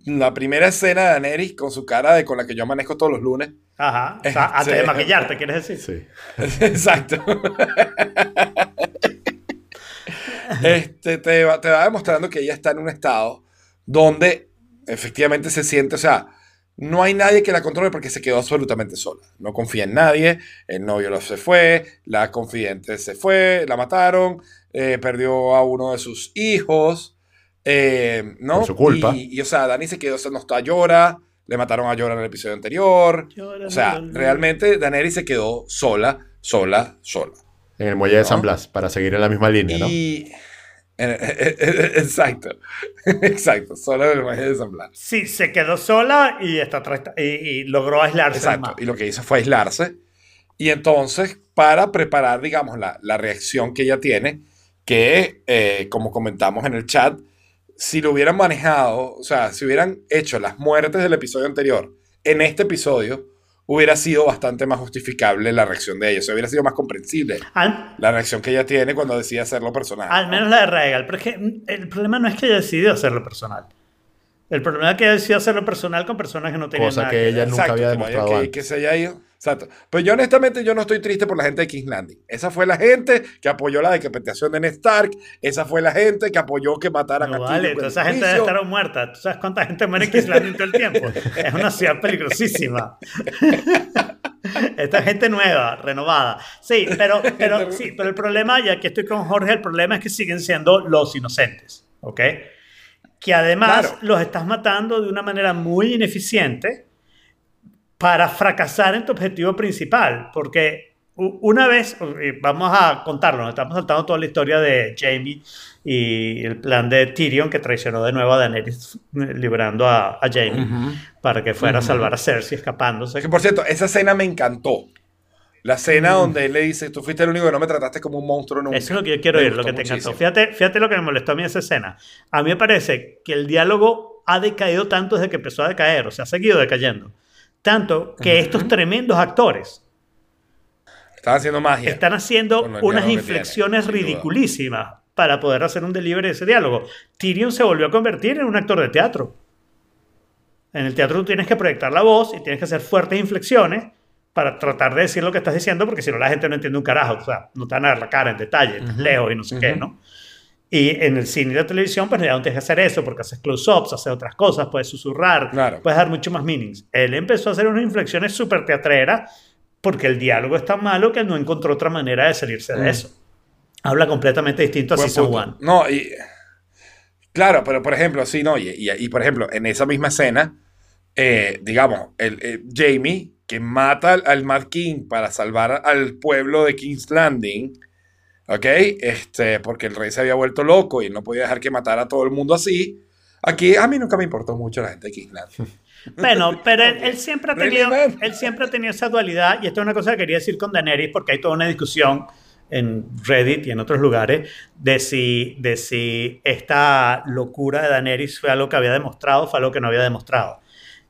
la primera escena de Daenerys con su cara de con la que yo manejo todos los lunes. Ajá. O sea, <laughs> antes de maquillarte, ¿quieres decir? Sí. <laughs> Exacto. <laughs> este, te, va, te va demostrando que ella está en un estado donde efectivamente se siente, o sea, no hay nadie que la controle porque se quedó absolutamente sola. No confía en nadie, el novio lo se fue, la confidente se fue, la mataron, eh, perdió a uno de sus hijos, eh, ¿no? Por su culpa. Y, y, o sea, Dani se quedó, se no está llora, le mataron a Llora en el episodio anterior. Llora, O sea, llora, realmente Daenerys se quedó sola, sola, sola. En el muelle de San ¿No? Blas, para seguir en la misma línea, ¿no? Y... <laughs> Exacto, <laughs> exacto, sola en el Valle de San Blas. Sí, se quedó sola y, está y, y logró aislarse. Exacto, más. y lo que hizo fue aislarse. Y entonces, para preparar, digamos, la, la reacción que ella tiene, que, eh, como comentamos en el chat, si lo hubieran manejado, o sea, si hubieran hecho las muertes del episodio anterior en este episodio, hubiera sido bastante más justificable la reacción de ella, o sea, hubiera sido más comprensible Al, la reacción que ella tiene cuando decide hacerlo personal. al ¿no? menos la de Regal. Pero es que el problema no es que haya decidido hacerlo personal. El problema es que haya decidido hacerlo personal con personas que no tenían Cosa nada que ver. ella nunca había que demostrado que, antes. que se haya ido. Exacto. Pero yo honestamente yo no estoy triste por la gente de King's Landing. Esa fue la gente que apoyó la decapitación de Ned Stark. Esa fue la gente que apoyó que mataran No a vale, toda esa gente debe estar muerta. ¿Tú sabes cuánta gente muere en Kislanding todo el tiempo? <laughs> Es una ciudad peligrosísima. Esta gente nueva, renovada. Sí, pero, pero, sí, pero el problema, y aquí estoy con Jorge, el problema es que siguen siendo los inocentes, ¿ok? Que además Claro. los estás matando de una manera muy ineficiente para fracasar en tu objetivo principal, porque una vez, vamos a contarlo, nos estamos saltando toda la historia de Jamie y el plan de Tyrion que traicionó de nuevo a Daenerys eh, liberando a, a Jamie para que fuera a salvar a Cersei escapándose. Que por cierto, esa escena me encantó. La escena donde él le dice, tú fuiste el único que no me trataste como un monstruo nunca. Eso es lo que yo quiero oír, lo que te encantó. Fíjate, fíjate lo que me molestó a mí esa escena. A mí me parece que el diálogo ha decaído tanto desde que empezó a decaer, o sea, ha seguido decayendo. Tanto que estos tremendos actores Estaban haciendo magia. están haciendo unas inflexiones tiene, ridiculísimas para poder hacer un delivery de ese diálogo. Tyrion se volvió a convertir en un actor de teatro. En el teatro tú tienes que proyectar la voz y tienes que hacer fuertes inflexiones para tratar de decir lo que estás diciendo, porque si no la gente no entiende un carajo. O sea, no te van a dar la cara en detalle, estás lejos y no sé qué, ¿no? Y en el cine y la televisión, pues ya no tienes que hacer eso, porque haces close-ups, haces otras cosas, puedes susurrar, Claro. puedes dar mucho más meanings. Él empezó a hacer unas inflexiones súper teatreras porque el diálogo es tan malo que él no encontró otra manera de salirse de eso. Habla completamente distinto a Season. 1. No, y. Claro, pero por ejemplo, sí, no. Y, y- y, por ejemplo, en esa misma escena, eh, digamos, el, eh, Jamie, que mata al, al Mad King para salvar al pueblo de King's Landing, ¿ok? Este, porque el rey se había vuelto loco y no podía dejar que matara a todo el mundo así. Aquí a mí nunca me importó mucho la gente de King's Landing. Bueno, pero él, él siempre ha tenido, él siempre ha tenido esa dualidad, y esto es una cosa que quería decir con Daenerys, porque hay toda una discusión en Reddit y en otros lugares de si, de si esta locura de Daenerys fue algo que había demostrado o fue algo que no había demostrado.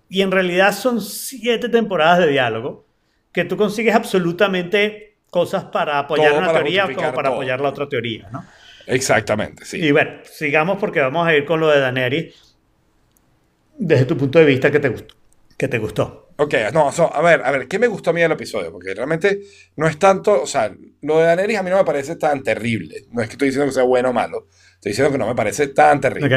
Y en realidad son siete temporadas de diálogo que tú consigues absolutamente cosas para apoyar Todo una para teoría como para todo. apoyar la otra teoría, ¿no? Exactamente, sí. Y bueno, sigamos porque vamos a ir con lo de Daenerys desde tu punto de vista que te gustó. Que te gustó. Ok, no, so, a ver, a ver, ¿qué me gustó a mí del episodio? Porque realmente no es tanto, o sea, lo de Daenerys a mí no me parece tan terrible. No es que estoy diciendo que sea bueno o malo, estoy diciendo que no me parece tan terrible.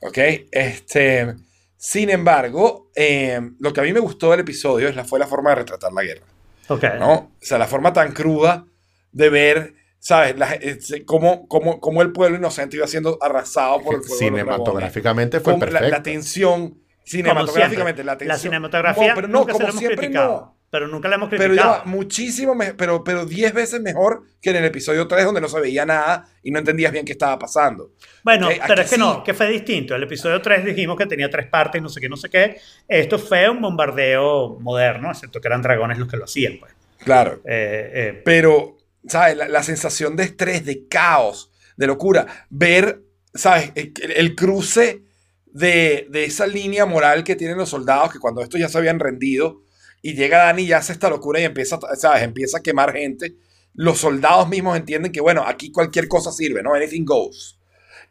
Ok. ¿Ok? Este, sin embargo, eh, lo que a mí me gustó del episodio es la, fue la forma de retratar la guerra. Ok. ¿no? O sea, la forma tan cruda de ver, ¿sabes? La- cómo, cómo, cómo el pueblo inocente iba siendo arrasado por el dragones. Cinematográficamente fue Cómo la, perfecto. la tensión, cinematográficamente, la La tensión. cinematografía No, pero no, nunca se como la hemos siempre criticado. no. Pero nunca la hemos Pero criticado. ya va muchísimo, me- pero, pero 10 veces mejor que en el episodio 3 donde no se veía nada y no entendías bien qué estaba pasando. Bueno, pero es que sí. no, que fue distinto. El episodio 3 dijimos que tenía tres partes, no sé qué, no sé qué. Esto fue un bombardeo moderno, excepto que eran dragones los que lo hacían, pues. Claro. Eh, eh, Pero, ¿sabes? La, la sensación de estrés, de caos, de locura. Ver, ¿sabes? El, el cruce de, de esa línea moral que tienen los soldados, que cuando estos ya se habían rendido, y llega Dani y hace esta locura y empieza, ¿sabes? Empieza a quemar gente. Los soldados mismos entienden que, bueno, aquí cualquier cosa sirve, ¿no? Anything goes.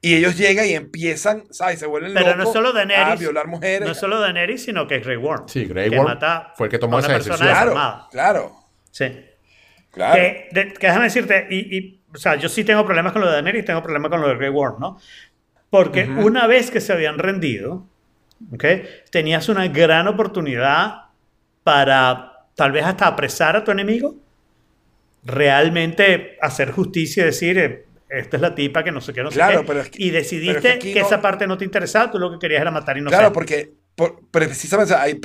Y ellos llegan y empiezan, ¿sabes? Se vuelven Pero no locos es solo a Daenerys, violar mujeres. no solo Daenerys, sino que es Grey Worm. Sí, Grey que Worm mata fue el que tomó a esa decisión. claro, claro, Sí. claro. Que, de- que déjame decirte, y, y, o sea, yo sí tengo problemas con lo de Daenerys, tengo problemas con lo de Grey Worm, ¿no? Porque Ujú. una vez que se habían rendido, ¿ok? Tenías una gran oportunidad para tal vez hasta apresar a tu enemigo, realmente hacer justicia y decir, eh, esta es la tipa que no sé qué, no sé Claro, qué. pero es que- y decidiste pero es que, que aquí no- esa parte no te interesaba, tú lo que querías era matar inocentes. Claro, porque por- precisamente ahí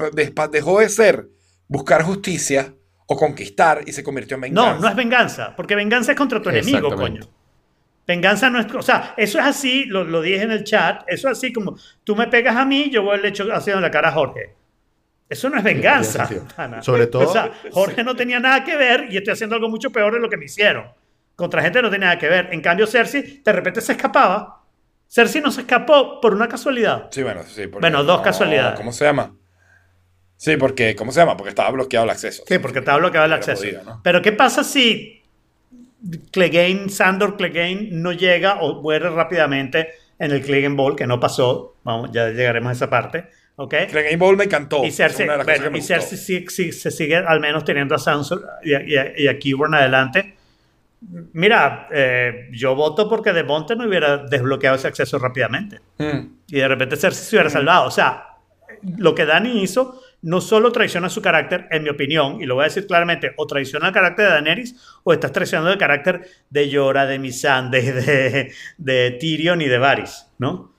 dejó de ser buscar justicia o conquistar y se convirtió en venganza. No, no es venganza, porque venganza es contra tu enemigo, coño. Venganza no es, o sea, eso es así, lo, lo dije en el chat, eso es así como tú me pegas a mí, yo voy le echo haciendo la cara a Jorge. Eso no es venganza. <laughs> Sobre todo- O sea, Jorge no tenía nada que ver y estoy haciendo algo mucho peor de lo que me hicieron. Contra gente no tenía nada que ver. En cambio, Cersei de repente se escapaba. Cersei no se escapó por una casualidad. Sí, bueno, sí. porque- Bueno, dos casualidades. ¿Cómo se llama? Sí, porque, ¿cómo se llama? Porque estaba bloqueado el acceso. Sí, porque estaba bloqueado el acceso. podía, ¿no? Pero ¿qué pasa si Clegane, Sandor Clegane no llega o muere rápidamente en el Clegane Ball, que no pasó? Vamos, ya llegaremos a esa parte. ¿Ok? Clegane Bowl me encantó. Y Cersei, de bueno, y Cersei sí- sí- se sigue al menos teniendo a Sansa y a, y y a Qyburn adelante. Mira, eh, yo voto porque De Monte no hubiera desbloqueado ese acceso rápidamente. Mm. Y de repente Cersei se hubiera salvado. O sea, lo que Dani hizo no solo traiciona su carácter, en mi opinión, y lo voy a decir claramente, o traiciona el carácter de Daenerys, o estás traicionando el carácter de Yora, de Missandei, de, de Tyrion y de Varys, ¿no?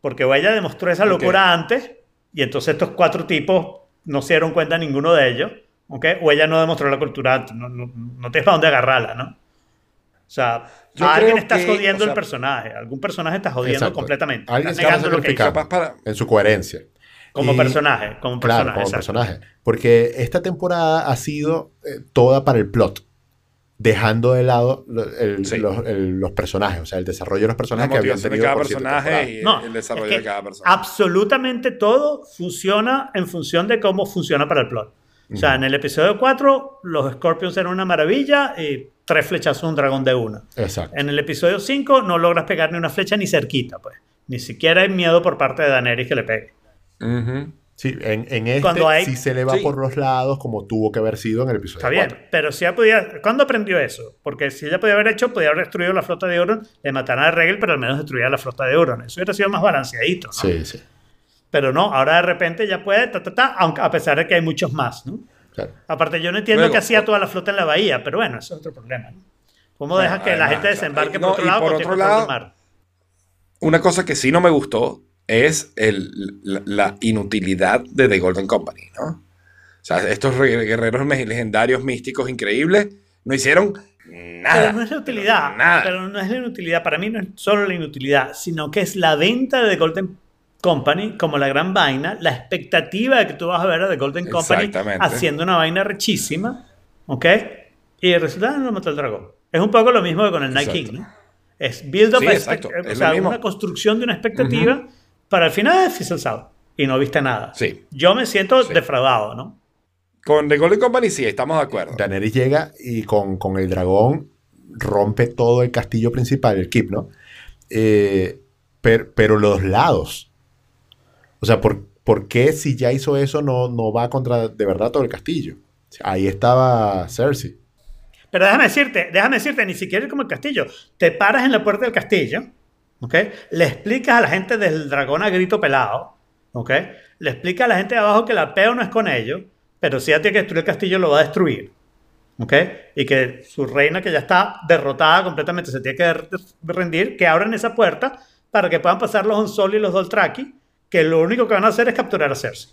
Porque ella demostró esa locura antes, y entonces estos cuatro tipos no se dieron cuenta ninguno de ellos, ¿ok? O ella no demostró la cultura no, no, no tienes para dónde agarrarla, ¿no? O sea, Yo a alguien que, jodiendo o sea- el personaje, algún personaje estás jodiendo Exacto. completamente. Alguien a negando lo que hizo. para... en su coherencia. Como Y- personaje, como Claro, personaje. como exacto. personaje. Porque esta temporada ha sido eh, toda para el plot, dejando de lado lo- el- Sí. los, el- los personajes, o sea, el desarrollo de los personajes que habían motivación de tenido cada por personaje y No, el desarrollo es que de cada personaje. Absolutamente todo funciona en función de cómo funciona para el plot. O sea, en el episodio 4, los Scorpions eran una maravilla y tres flechazos a un dragón de una. Exacto. En el episodio 5, no logras pegar ni una flecha ni cerquita, pues. Ni siquiera hay miedo por parte de Daenerys que le pegue. Ujú. Sí, en, en este Cuando hay- sí se le va Sí. por los lados como tuvo que haber sido en el episodio Está bien, 4. pero si ella podía. ¿Cuándo aprendió eso? Porque si ella podía haber hecho, podía haber destruido la flota de Euron, le mataran a Regel, pero al menos destruía la flota de Euron. Eso hubiera sido más balanceadito, ¿no? Sí, sí. Pero no, ahora de repente ya puede, ta, ta, ta, aunque a pesar de que hay muchos más, ¿no? Claro. Aparte, yo no entiendo Luego, qué hacía o- toda la flota en la bahía, pero bueno, eso es otro problema, ¿no? ¿Cómo Bueno, dejas que la además, gente o sea, desembarque y por no, otro y lado por otro lado, del mar? Una cosa que sí no me gustó es el- la, la inutilidad de The Golden Company, ¿no? O sea, estos re- guerreros legendarios, místicos, increíbles, no hicieron nada. Pero no es la utilidad. Nada. Pero no es la inutilidad. Para mí no es solo la inutilidad, sino que es la venta de The Golden Company como la gran vaina, la expectativa de que tú vas a ver a The Golden Company haciendo una vaina rechísima, ¿ok? Y el resultado no mató el dragón. Es un poco lo mismo que con el Night. King, ¿no? Es build up, Sí, o Es sea, una construcción de una expectativa para al final fizzles out y no viste nada. Sí. Yo me siento Sí. defraudado, ¿no? Con The Golden Company sí, estamos de acuerdo. Daenerys llega y con, con el dragón rompe todo el castillo principal, el keep, ¿no? Eh, per- pero los lados. O sea, ¿por, por qué si ya hizo eso no, no va contra de verdad todo el castillo? Ahí estaba Cersei. Pero déjame decirte, déjame decirte, ni siquiera es como el castillo. Te paras en la puerta del castillo, Le explicas a la gente del dragón a grito pelado, ¿ok? Le explicas a la gente de abajo que la peo no es con ellos, pero si ella tiene que destruir el castillo, lo va a destruir. ¿Ok? Y que su reina, que ya está derrotada completamente, se tiene que rendir, que abran esa puerta para que puedan pasar los Onsol y los Doltraki, que lo único que van a hacer es capturar a Cersei.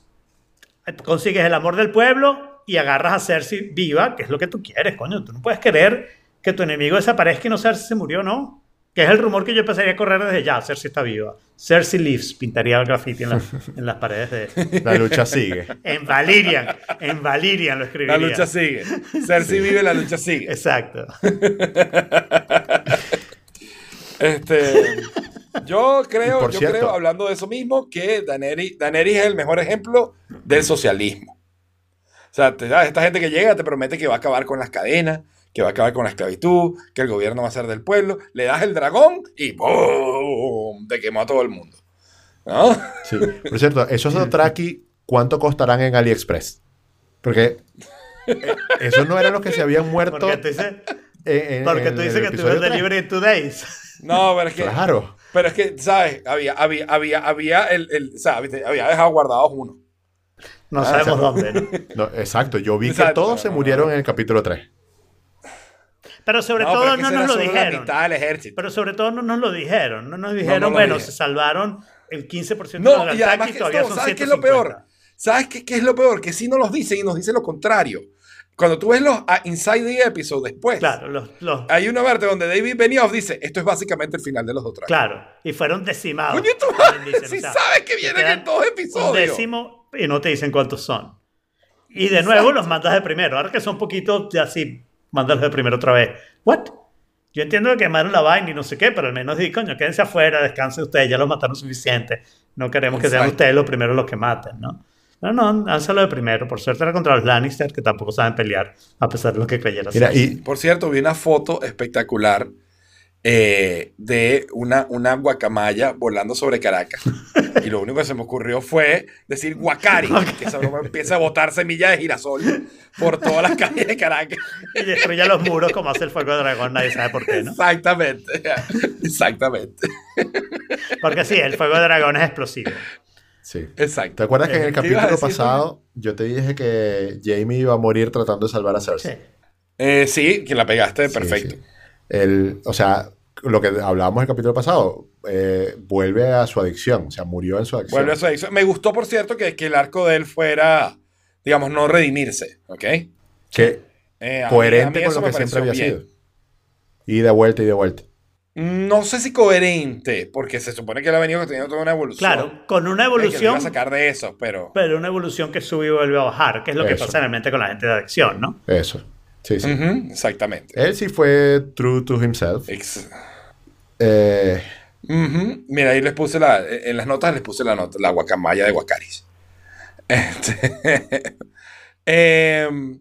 Consigues el amor del pueblo y agarras a Cersei viva, que es lo que tú quieres, coño. Tú no puedes querer que tu enemigo desaparezca y no Cersei se murió, ¿no? Que es el rumor que yo empezaría a correr desde ya. Cersei está viva. Cersei lives. Pintaría el graffiti en, la- <laughs> en las paredes de... La lucha sigue. <laughs> En Valyrian. En Valyrian lo La escribiría. lucha sigue. Cersei vive, la lucha sigue. Exacto. <laughs> Este, yo creo, por yo cierto- creo, hablando de eso mismo, que Daenerys, Daenerys es el mejor ejemplo del socialismo. O sea, te- esta gente que llega te promete que va a acabar con las cadenas, que va a acabar con la esclavitud, que el gobierno va a ser del pueblo. Le das el dragón y ¡boom! Te quemó a todo el mundo. ¿No? Sí. Por cierto, esos Dothraki, ¿cuánto costarán en AliExpress? Porque eh, esos no eran los que se habían muerto. Porque tú dices, en- en- porque tú dices que tú tres. delivery in two days. No, pero es que, Claro. pero es que ¿sabes? Había, había, había, había, el, el- o sea, ¿viste? había dejado guardados uno. No Ah, sabemos dónde, ¿no? No, exacto. Yo vi que todos no, se no, murieron no. en el capítulo 3. Pero sobre No, todo no nos lo dijeron. del. Pero sobre todo no nos lo dijeron. No nos dijeron, no bueno, se salvaron el 15% de No, los y que y todavía son ¿sabes qué es lo 150. peor? ¿Sabes qué, qué es lo peor? Que sí nos los dicen y nos dicen lo contrario. Cuando tú ves los ah, Inside the Episode después, Claro, los, los- hay una parte donde David Benioff dice, esto es básicamente el final de los otros. claro. Y fueron decimados. Coño, tú <laughs> dicen, o sea, sabes que vienen en dos Un episodios. décimo y no te dicen cuántos son. Y de nuevo los mandas de primero. Ahora que son poquitos, ya sí, mándalos de primero otra vez. ¿What? Yo entiendo que quemaron la vaina y no sé qué, pero al menos di, coño, quédense afuera, descansen ustedes, ya los mataron suficiente. No queremos que sean Exacto. ustedes los primeros los que maten, ¿no? No, no, hánselo de primero. Por suerte era contra los Lannister, que tampoco saben pelear, a pesar de lo que creyeras. Mira, y Por cierto, vi una foto espectacular eh, de una, una guacamaya volando sobre Caracas. Y lo único que se me ocurrió fue decir guacari, que esa broma empieza a botar semillas de girasol por todas las calles de Caracas. y destruye los muros como hace el fuego de dragón, nadie sabe por qué, ¿no? Exactamente. Exactamente. Porque sí, el fuego de dragón es explosivo. sí. Exacto. ¿Te acuerdas que en el ¿Qué ibas a capítulo pasado yo te dije que Jamie iba a morir tratando de salvar a Cersei? Sí. Eh, sí, que la pegaste Sí, perfecto. sí. El, o sea, lo que hablábamos el capítulo pasado, eh, vuelve a su adicción, o sea, murió en su adicción. Vuelve a su adicción. Me gustó, por cierto, que, que el arco de él fuera, digamos, no redimirse. ¿Ok? que Eh, a mí- a coherente mí con lo que siempre había bien. sido. Y de vuelta y de vuelta. No sé si coherente, porque se supone que él ha venido teniendo toda una evolución. Claro, con una Eh, que evolución, a sacar de eso, pero. pero una evolución que sube y vuelve a bajar, que es lo que pasa realmente con la gente de adicción, ¿no? Eso. Sí, sí. Exactamente. Él sí fue true to himself. Ex- Eh. Mira, ahí les puse la. En las notas les puse la nota, la guacamaya de Guacaris. <laughs> Este, <laughs> em,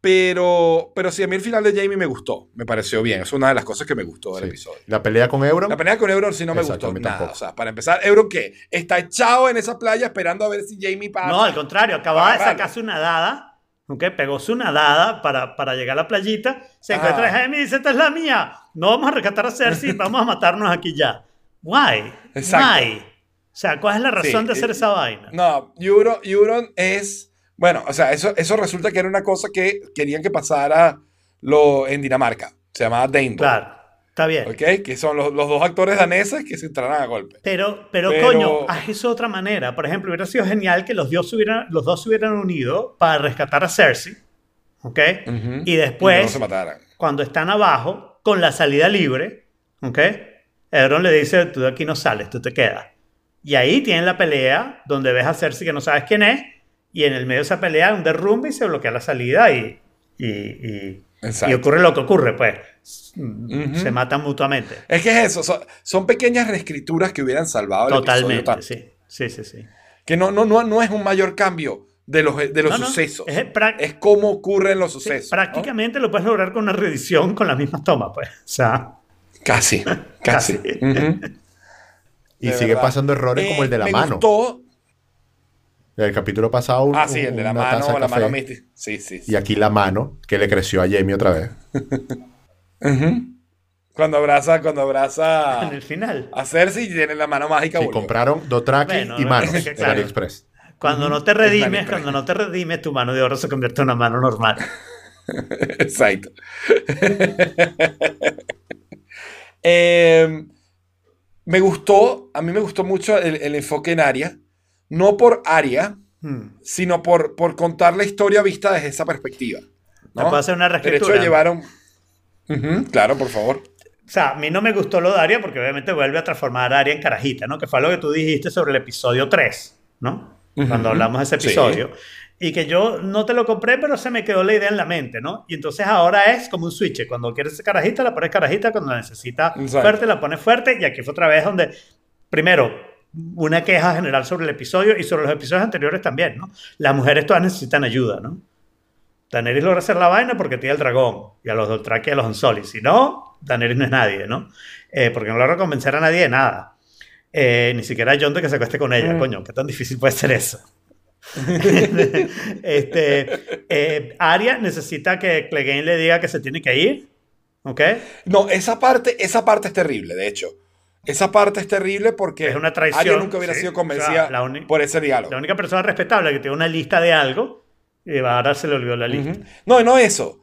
pero, pero sí, a mí el final de Jamie me gustó. Me pareció bien. Es una de las cosas que me gustó del sí. episodio. La pelea con Euron. La pelea con Euron sí no me Exacto, gustó nada. O sea, para empezar, Euron ¿qué? Está echado en esa playa esperando a ver si Jamie pasa. No, al contrario, acababa de sacarse una dada, ¿ok? Pegó su nadada para, para llegar a la playita, se encuentra Ah. Jaime y dice, esta es la mía, no vamos a rescatar a Cersei, <laughs> vamos a matarnos aquí ya. Why? Exacto. Why? O sea, ¿cuál es la razón Sí, de hacer eh, esa vaina? No, Euron, Euron es. Bueno, o sea, eso, eso resulta que era una cosa que querían que pasara lo, en Dinamarca. Se llamaba Daneborn. Claro, está bien. ¿Ok? Que son los, los dos actores daneses que se entraran a golpe. Pero, pero, Pero- coño, haz eso de otra manera. Por ejemplo, hubiera sido genial que los, dios hubieran, los dos se hubieran unido para rescatar a Cersei. ¿Ok? Ujú. Y después, no se mataran. cuando están abajo, con la salida libre, ¿ok? Euron le dice, tú de aquí no sales, tú te quedas. Y ahí tienen la pelea, donde ves a Cersei que no sabes quién es, y en el medio de esa pelea un derrumbe y se bloquea la salida y, y, y- y ocurre lo que ocurre, pues. Se matan mutuamente. Es que es eso. Son, son pequeñas reescrituras que hubieran salvado el episodio Totalmente, sí. Sí, sí, sí. Que no, no, no, no es un mayor cambio de los, de los No, no, sucesos. es Es cómo ocurren los Sí, sucesos. ¿no? prácticamente lo puedes lograr con una reedición con las mismas tomas, pues. O sea, Casi. <laughs> Casi. Y de sigue verdad. pasando errores como el de la Eh, me mano. gustó- El capítulo pasado. un- Ah, sí, el de la mano, de la café, mano mística. Sí, sí. sí. Y aquí la mano que le creció a Jamie otra vez. <laughs> Cuando abraza, cuando abraza En el final. a Cersei y tiene la mano mágica. Sí, compraron Dotraki Bueno, y no, manos es que en claro. AliExpress. Cuando no te Es redimes, cuando no te redimes, tu mano de oro se convierte en una mano normal. <laughs> Exacto. <laughs> Eh, me gustó, a mí me gustó mucho el, el enfoque en Aria. No por Aria, Hmm. sino por, por contar la historia vista desde esa perspectiva. ¿Te puedo hacer una hecho de reescritura? llevar claro, por favor. O sea, a mí no me gustó lo de Aria porque obviamente vuelve a transformar a Aria en carajita, ¿no? Que fue lo que tú dijiste sobre el episodio 3, ¿no? Cuando hablamos de ese Sí. episodio. Y que yo no te lo compré, pero se me quedó la idea en la mente, ¿no? Y entonces ahora es como un switch. Cuando quieres ser carajita, la pones carajita. Cuando la necesita Exacto. fuerte, la pones fuerte. Y aquí fue otra vez donde, primero, una queja general sobre el episodio y sobre los episodios anteriores también, ¿no? Las mujeres todas necesitan ayuda, ¿no? Daenerys logra hacer la vaina porque tiene el dragón y a los Dothraki y a los Unsullied. Si no, Daenerys no es nadie, ¿no? Eh, porque no logra convencer a nadie de nada. Eh, ni siquiera a Jon de que se acueste con ella. Mm. Coño, ¿qué tan difícil puede ser eso? <laughs> este, eh, Arya necesita que Clegane le diga que se tiene que ir. ¿Ok? No, esa parte, esa parte es terrible, de hecho. Esa parte es terrible porque Es una traición, Arya nunca hubiera sí. sido O convencida sea, la uni- por ese diálogo. La única persona respetable que tiene una lista de algo ahora se le olvidó la lista. No, no eso.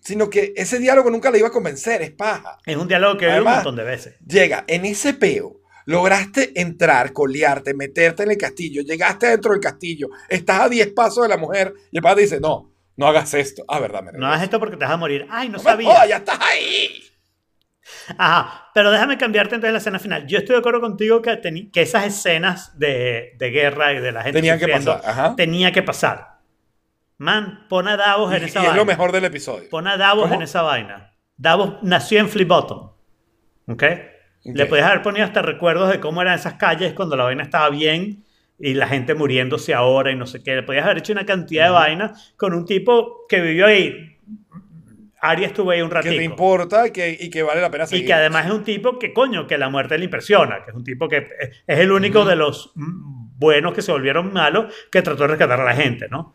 Sino que ese diálogo nunca le iba a convencer, es paja. Es un diálogo que veo un Además- montón de veces. Llega en ese peo, lograste entrar, colearte, meterte en el castillo, llegaste dentro del castillo, estás a 10 pasos de la mujer y el padre dice, no, no hagas esto. Ah, verdad, me No hagas esto porque te vas a morir. Ay, no No me sabía. jodas, ya estás ahí. Ajá, pero déjame cambiarte entonces la escena final. Yo estoy de acuerdo contigo que, que esas escenas de, de guerra y de la gente Tenían que pasar, ajá. tenía que pasar. Man, pon a Davos en Y, esa y es vaina. lo mejor del episodio. Pon a Davos ¿Cómo? en esa vaina. Davos nació en Flip Bottom. ¿Ok? Le podías haber ponido hasta recuerdos de cómo eran esas calles cuando la vaina estaba bien y la gente muriéndose ahora y no sé qué. Le podías haber hecho una cantidad de vainas con un tipo que vivió ahí. Arya estuvo ahí un Que ratito. te importa y que, y que vale la pena Y seguir. que además es un tipo que, coño, que la muerte le impresiona, que es un tipo que es es el único de los buenos que se volvieron malos que trató de rescatar a la gente, ¿no?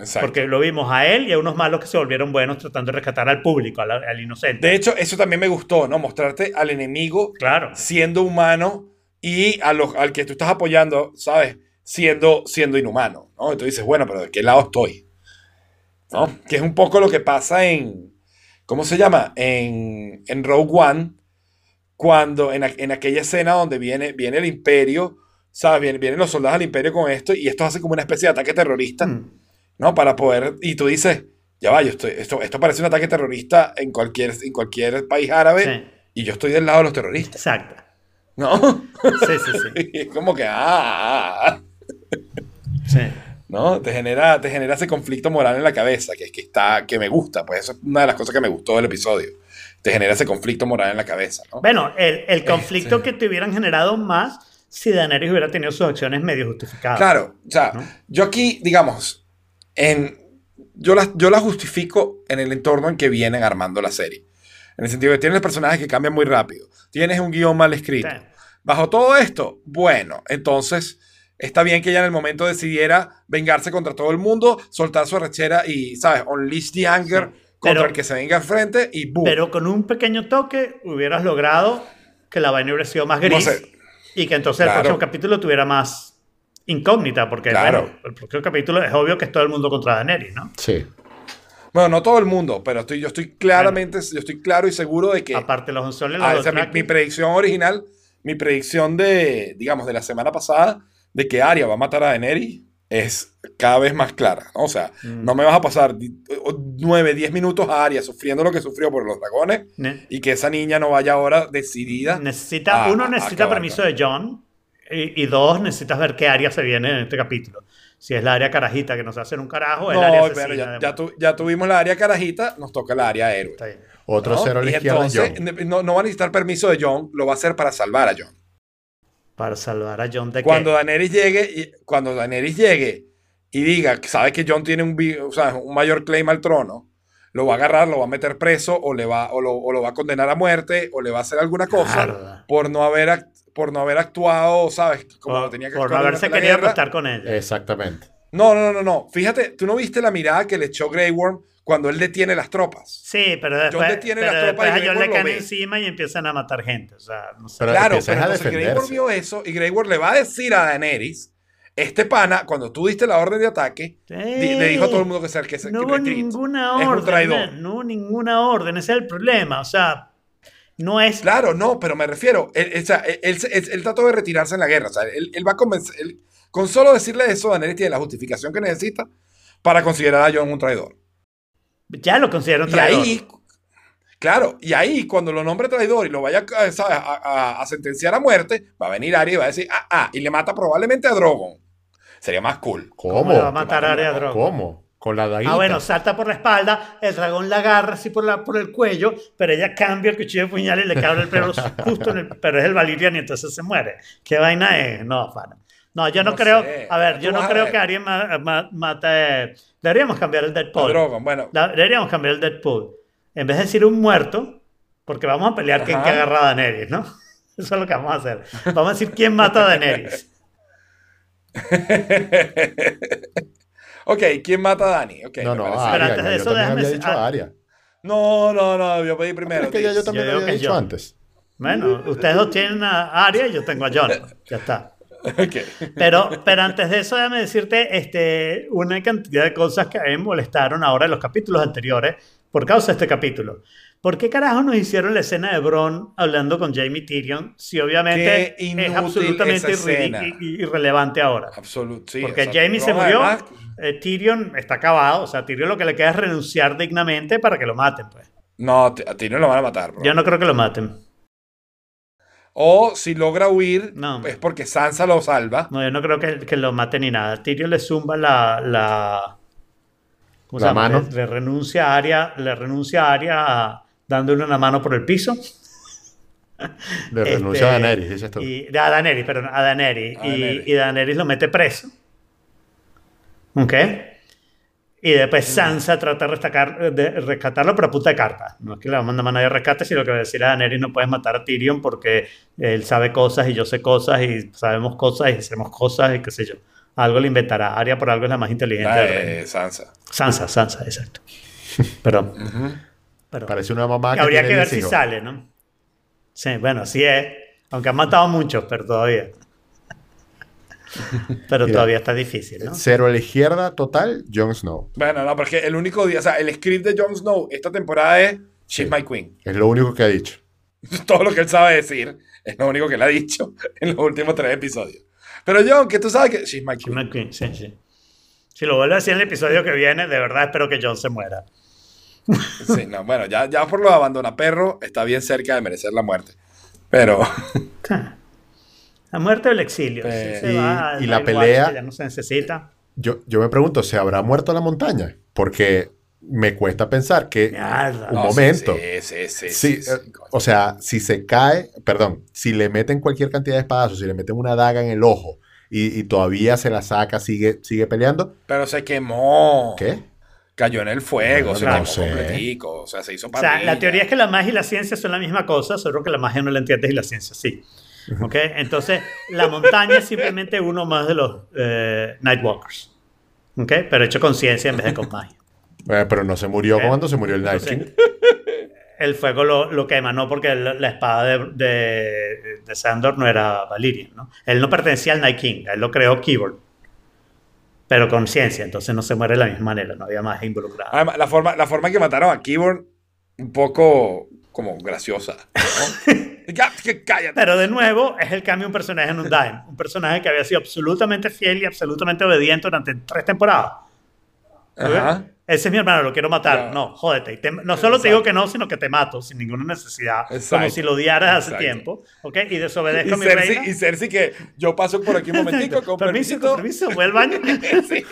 Exacto. Porque lo vimos a él y a unos malos que se volvieron buenos tratando de rescatar al público, al, al inocente. De hecho, eso también me gustó, ¿no? Mostrarte al enemigo Claro. siendo humano y a los, al que tú estás apoyando, ¿sabes? Siendo, siendo inhumano, ¿no? Entonces dices, bueno, pero ¿de qué lado estoy? ¿No? Que es un poco lo que pasa en, ¿cómo se llama? En, en Rogue One, cuando en, en aquella escena donde viene, viene el imperio, ¿sabes? Vienen, vienen los soldados del imperio con esto y esto hace como una especie de ataque terrorista, Mm. ¿No? Para poder, y tú dices, ya va, yo estoy, esto, esto parece un ataque terrorista en cualquier, en cualquier país árabe Sí, y yo estoy del lado de los terroristas, exacto. ¿no? Sí, sí, sí. <laughs> Y es como que, ah, sí. ¿no? Te genera, te genera ese conflicto moral en la cabeza, que es que está, que me gusta, pues eso es una de las cosas que me gustó del episodio. Te genera ese conflicto moral en la cabeza, ¿no? Bueno, el, el conflicto Este. que te hubieran generado más si Daenerys hubiera tenido sus acciones medio justificadas. Claro, o sea, ¿no? yo aquí, digamos, en, yo, la, yo la justifico en el entorno en que vienen armando la serie. En el sentido de que tienes personajes que cambian muy rápido, tienes un guion mal escrito. Sí. Bajo todo esto, bueno, entonces está bien que ella en el momento decidiera vengarse contra todo el mundo, soltar su arrechera y, ¿sabes? Unleash the anger Sí, contra pero- el que se venga al frente y ¡boom! Pero con un pequeño toque hubieras logrado que la vaina hubiera sido más gris No sé. y que entonces el próximo capítulo tuviera más incógnita, porque Claro. bueno, el próximo capítulo es obvio que es todo el mundo contra Daenerys, ¿no? Sí. Bueno, no todo el mundo, pero estoy, yo estoy claramente, yo estoy claro y seguro de que... Aparte los los Ah, esa es mi, mi predicción original, mi predicción de, digamos, de la semana pasada, de que Arya va a matar a Daenerys, es cada vez más clara. ¿no? O sea, Mm. no me vas a pasar 9, 10 minutos a Arya sufriendo lo que sufrió por los dragones Ne- y que esa niña no vaya ahora decidida. necesita, a- uno necesita permiso de John y, y dos, necesitas ver qué área se viene en este capítulo. Si es la área carajita que nos hace un carajo, o el área No, asesina. pero ya, de- ya, tu- ya tuvimos la área carajita, nos toca la área héroe. Está bien. Otro ¿no? cero a la Y izquierda es entonces, no, no va a necesitar permiso de John, lo va a hacer para salvar a John. Para salvar a John de Cuando qué? Daenerys llegue, y- cuando Daenerys llegue y diga, que sabe que John tiene un, vi- o sea, un mayor claim al trono, lo va a agarrar, lo va a meter preso o, le va, o, lo, o lo va a condenar a muerte o le va a hacer alguna cosa por no, haber, por no haber actuado, ¿sabes? Como Por, lo tenía que por no actuar haberse querido acostar con ella. Exactamente. No, no, no, no. Fíjate, tú no viste la mirada que le echó Grey Worm cuando él detiene las tropas. Sí, pero después, detiene pero las tropas después y a Grey le caen encima y empiezan a matar gente. O sea, no sé. Pero claro, pero entonces Grey Worm vio eso y Grey Worm le va a decir a Daenerys, este pana, cuando tú diste la orden de ataque, di- le dijo a todo el mundo que se que se no que hubo retreat. ninguna Es un orden. traidor. No hubo ninguna orden. Ese es el problema. O sea, no es. Claro, no, pero me refiero, él, él- o sea, él, él- trató de retirarse en la guerra, o sea, él, él va a convencer, él- con solo decirle eso, Daenerys tiene la justificación que necesita para considerar a Jon un traidor. Ya lo considero un Y traidor. ahí, claro, y ahí cuando lo nombre traidor y lo vaya a, ¿sabes? a- a- a sentenciar a muerte, va a venir Arya y va a decir, ah, ah, y le mata probablemente a Drogon. Sería más cool. ¿Cómo? ¿Cómo le va a matar a Arya Drogon? ¿Cómo? Con la daguita. Ah, bueno, salta por la espalda, el dragón la agarra así por, la, por el cuello, pero ella cambia el cuchillo de puñal y le cabe el pelo <laughs> justo en el... Pero es el Valyrian y entonces se muere. ¿Qué vaina es? No, pana. No, yo no, No creo... sé. A ver, yo no creo ver. que Arya ma- ma- mate... Deberíamos cambiar el A Deadpool. Drogon, bueno. Deberíamos cambiar el Deadpool. En vez de decir un muerto, porque vamos a pelear quién que agarra a Daenerys, ¿no? <laughs> Eso es lo que vamos a hacer. Vamos a decir quién mata a Daenerys. <laughs> ok, ¿quién mata a Dani? Ok, No, no, parece. Pero Aria. antes de eso, yo también déjame había dicho ah. Aria. No, no, no, yo pedí primero. Es que ya yo también Yo lo había dicho yo. antes. Bueno, ustedes dos tienen a Arya y yo tengo a Jon. Ya está. Ok. Pero, pero antes de eso, déjame decirte este, una cantidad de cosas que a mí me molestaron ahora en los capítulos anteriores por causa de este capítulo. ¿Por qué carajo nos hicieron la escena de Bron hablando con Jamie Tyrion si obviamente es absolutamente esa escena. irri- i- irrelevante ahora? Absoluto, sí. Porque Jamie se murió, además- eh, Tyrion está acabado, o sea, Tyrion lo que le queda es renunciar dignamente para que lo maten, pues. No, a no lo van a matar, bro. Yo no creo que lo maten. O si logra huir, No. es porque Sansa lo salva. No, yo no creo que, que lo maten ni nada. Tyrion le zumba la. la ¿Cómo se La llama? mano. Le, le renuncia a Arya, le renuncia a Arya dándole una mano por el piso. Le Este, renuncia a Daenerys, dices tú. Y, a Daenerys, perdón, a Daenerys. A y, Daenerys. y Daenerys lo mete preso. ¿Ok? Y después Sansa trata de, restacar- de rescatarlo, pero a puta de carta. No es que le va a mandar a nadie de rescate, sino que va a decir a Daenerys no puedes matar a Tyrion porque él sabe cosas y yo sé cosas y sabemos cosas y hacemos cosas y qué sé yo. Algo le inventará. Arya por algo es la más inteligente La del de reino. Sansa. Sansa, Sansa, exacto. <laughs> Pero, Ujú. pero Parece una mamá que habría tiene que ver 10 si sale, ¿no? Sí, bueno, así es. Aunque han matado muchos, pero todavía. Pero Mira. todavía está difícil, ¿no? Cero a la izquierda total, Jon Snow. Bueno, no, porque el único día, o sea, el script de Jon Snow esta temporada es She's Sí. my queen. Es lo único que ha dicho. <laughs> Todo lo que él sabe decir es lo único que él ha dicho <laughs> en los últimos tres episodios. Pero Jon, que tú sabes que She's my queen. McQueen, sí, sí. Si lo vuelve a decir en el episodio que viene, de verdad espero que John se muera. <laughs> Sí, no, bueno, ya, ya por lo de abandona perro está bien cerca de merecer la muerte. Pero La muerte o el exilio. Eh, sí, se y- va, y da la igual, pelea- que Ya no se necesita. Yo, yo me pregunto, ¿se habrá muerto la montaña? Porque me cuesta pensar que... Mierda. Un No, momento. Sí, sí, sí. Sí, sí, sí, eh, coño. o sea, si se cae, perdón, si le meten cualquier cantidad de espadazos, si le meten una daga en el ojo y, y todavía se la saca, sigue, sigue peleando, Pero se quemó. ¿qué? Cayó en el fuego, No, se no quemó sé. O sea, se hizo O sea, la teoría es que la magia y la ciencia son la misma cosa, solo que la magia no la entiendes y la ciencia sí. ¿Ok? Entonces, la montaña es simplemente uno más de los eh, Nightwalkers. ¿Ok? Pero hecho con ciencia en vez de con <laughs> magia. Eh, pero no se murió Ok. cuando se murió el Night King. el fuego lo, lo quema, ¿no? Porque la, la espada de, de, de Sandor no era Valyrian, ¿no? Él no pertenecía al Night King, él lo creó Keyboard. Pero con ciencia, entonces no se muere de la misma manera, no había magia involucrada. Además, la forma, la forma en que mataron a Keyboard, un poco como graciosa. ¿no? <laughs> Ya, que cállate. Pero de nuevo, es el cambio de un personaje en un Dime. Un personaje que había sido absolutamente fiel y absolutamente obediente durante tres temporadas. Ajá. Ese es mi hermano, lo quiero matar. Ya. No, jódete. Y te- no solo te digo que no, sino que te mato sin ninguna necesidad. Exacto. Como si lo odiaras hace Exacto. tiempo. ¿Ok? Y Y desobedezco a mi reina. Cersei, y Cersei que yo paso por aquí un momentico, con permiso, permiso. con permiso, voy al baño. <laughs> Sí.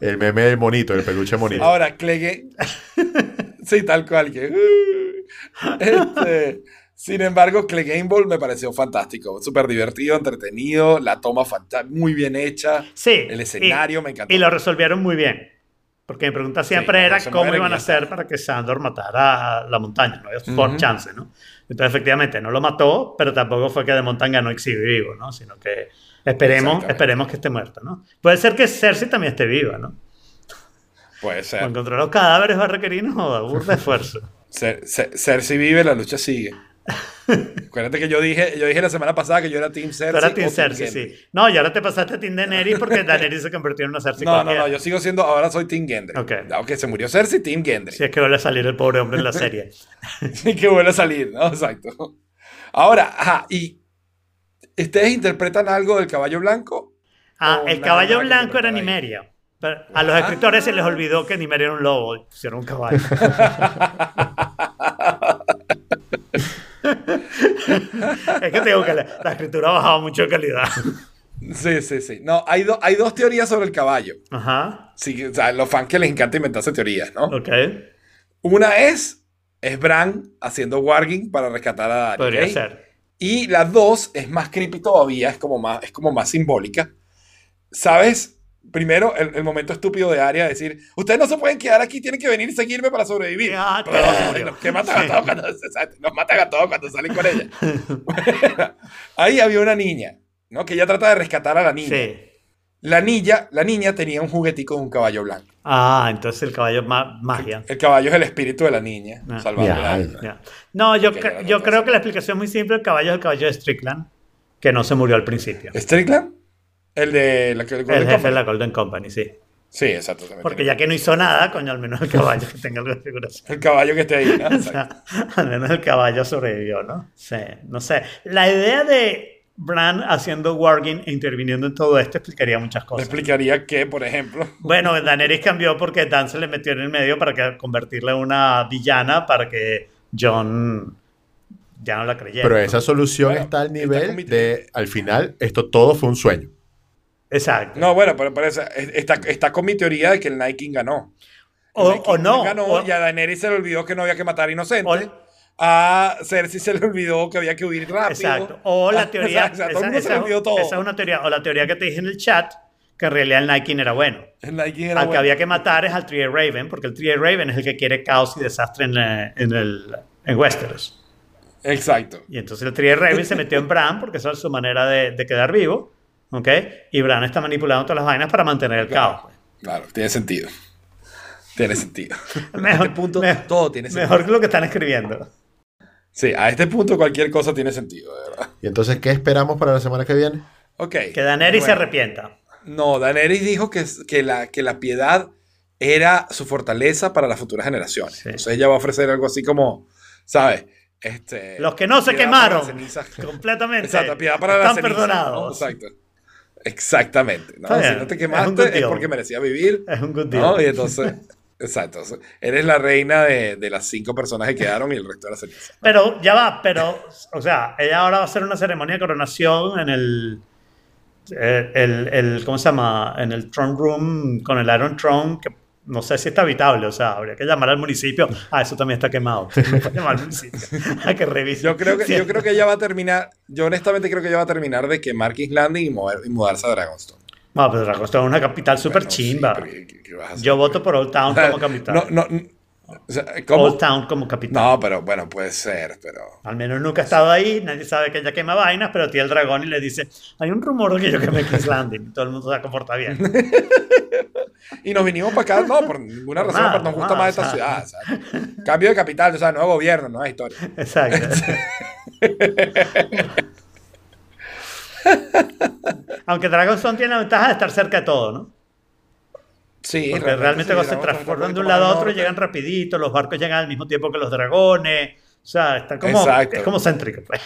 El meme del monito, el peluche monito. Ahora, Clegane. sí, tal cual. Que, uh, este, sin embargo, Clegane Ball me pareció fantástico. Súper divertido, entretenido. La toma muy bien hecha. Sí. El y- escenario me encantó. Y lo resolvieron muy bien. Porque mi pregunta siempre Sí, era no cómo iban y a hacer para que Sandor matara a la montaña. No había por chance, ¿no? Entonces, efectivamente, no lo mató, pero tampoco fue que de montaña no exhibe vivo, ¿no? Sino que esperemos, esperemos que esté muerto, ¿no? Puede ser que Cersei también esté viva, ¿no? Puede O ser. encontrar los cadáveres va a requerir no joda, burda de esfuerzo. Cer- Cer- Cersei vive, la lucha sigue. <laughs> Acuérdate que yo dije, yo dije la semana pasada que yo era Team Cersei. Team Cersei, sí. No, y ahora te pasaste a Team Daenerys porque <laughs> Daenerys se convirtió en una Cersei No, no, no, yo sigo siendo, ahora soy Team Gendry. Ok. Aunque se murió Cersei, Team Gendry. Si es que vuelve a salir el pobre hombre en la <laughs> serie. Y que vuelve a salir, ¿no? Exacto. Ahora, ajá, y ¿ustedes interpretan algo del caballo blanco? Ah, el caballo blanco era. Nimeria. Pero a los escritores se les olvidó que Nimeria era un lobo pusieron un caballo. <laughs> es que te digo que la, la escritura ha bajado mucho de calidad. Sí, sí, sí. No, hay, do- hay dos teorías sobre el caballo. Ajá, Sí, o sea, los fans que les encanta inventarse teorías, ¿no? ok. Una es, es Bran haciendo warging para rescatar a Arya. Podría ¿ok? ser. Y la dos es más creepy todavía, es como más, es como más simbólica. ¿Sabes? Primero, el, el momento estúpido de Arya de decir, ustedes no se pueden quedar aquí, tienen que venir y seguirme para sobrevivir. Que matan a todos cuando, los matan a todos cuando salen con ella. <laughs> Ahí había una niña, ¿no? Que ella trata de rescatar a la niña. Sí. La niña, la niña tenía un juguetico de un caballo blanco. Ah, entonces el caballo ma- magia. El caballo es el espíritu de la niña, Ah. salvando Mi la alma. Ya. No, yo, yo creo que la explicación es muy simple. El caballo es el caballo de Strickland, que no se murió al principio. ¿Strickland? El de la El jefe de la Golden Company, sí. Sí, exacto. Porque ya que no hizo nada, coño, al menos el caballo que tenga algo de figuración. El caballo que esté ahí. ¿no? <laughs> O Exacto. sea, al menos el caballo sobrevivió, ¿no? Sí, no sé. La idea de Bran haciendo warging e interviniendo en todo esto explicaría muchas Me cosas. explicaría que, por ejemplo, Bueno, Daenerys cambió porque Dan se le metió en el medio para que, convertirla en una villana para que John ya no la creyera. Pero esa solución Bueno, está al nivel de, al final, esto todo fue un sueño. Exacto. no, bueno, pero, pero esa- está, está con mi teoría de que el Night King ganó. El o, Night King o no. ganó o- y a Daenerys se le olvidó que no había que matar inocentes. O- a Cersei se le olvidó que había que huir rápido. Exacto. O la <laughs> teoría. O sea, a todo el esa, mundo se le esa- olvidó todo. esa es una teoría. O la teoría que te dije en el chat, que en realidad el Night King era bueno. El Night King era Al que bueno. había que matar es al Tree Raven, porque el Tree Raven es el que quiere caos y desastre en, en, el, en Westeros. Exacto. Y entonces el Tree Raven se metió en Bran, porque esa es su manera de, de quedar vivo. ¿Ok? Y Bran está manipulando todas las vainas para mantener el caos. pues. Claro, tiene sentido. Tiene sentido. <laughs> Mejor, este punto, mejor- todo tiene sentido. mejor que lo que están escribiendo. Sí, a este punto cualquier cosa tiene sentido, de verdad. Y entonces, ¿qué esperamos para la semana que viene? Ok. Que Daenerys se Bueno. arrepienta. No, Daenerys dijo que, que, la, que la piedad era su fortaleza para las futuras generaciones. Sí. Entonces ella va a ofrecer algo así como, ¿sabes? Este, Los que no se quemaron. las. <laughs> Completamente. Exacto, piedad para las están cenizas, perdonados. ¿no? Exacto. Exactamente. ¿no? Si no te quemaste es, porque merecías vivir. Es un good. ¿no? Y entonces, <laughs> exacto. Eres la reina de, de las cinco personas que quedaron y el resto de las cenizas. Pero ya va, pero, o sea, ella ahora va a hacer una ceremonia de coronación en el, el, el- el- ¿cómo se llama? En el throne room con el Iron Throne, que no sé si está habitable, o sea, habría que llamar al municipio. Ah, eso también está quemado. <laughs> Llamar al municipio. Hay que revisar. Yo creo que, yo creo que ella va a terminar, yo honestamente creo que ella va a terminar de quemar King's Landing y, mover- y mudarse a Dragonstone. No, pero Dragonstone es una capital súper Bueno, sí, chimba. pero ¿qué- qué- qué vas a? Yo voto por Old Town como <laughs> capital. No, no, no, o sea, ¿cómo? Old Town como capital. No, pero bueno, puede ser, pero... Al menos nunca ha estado ahí, nadie sabe que ella quema vainas, pero tiene el dragón y le dice, hay un rumor de que yo quemé King's Landing. Y todo el mundo se comporta bien. <laughs> Y nos vinimos para acá, no, por ninguna razón, pero nos gusta más esta o sea. ciudad. o sea, Cambio de capital, o sea, nuevo gobierno, nueva historia. <laughs> Exacto. <laughs> Aunque Dragonstone tiene la ventaja de estar cerca de todo, ¿no? Sí, Porque realmente sí, cuando se transforman de un lado a otro norte. llegan rapidito, los barcos llegan al mismo tiempo que los dragones. O sea, está como, Exacto. es como céntrico. pues.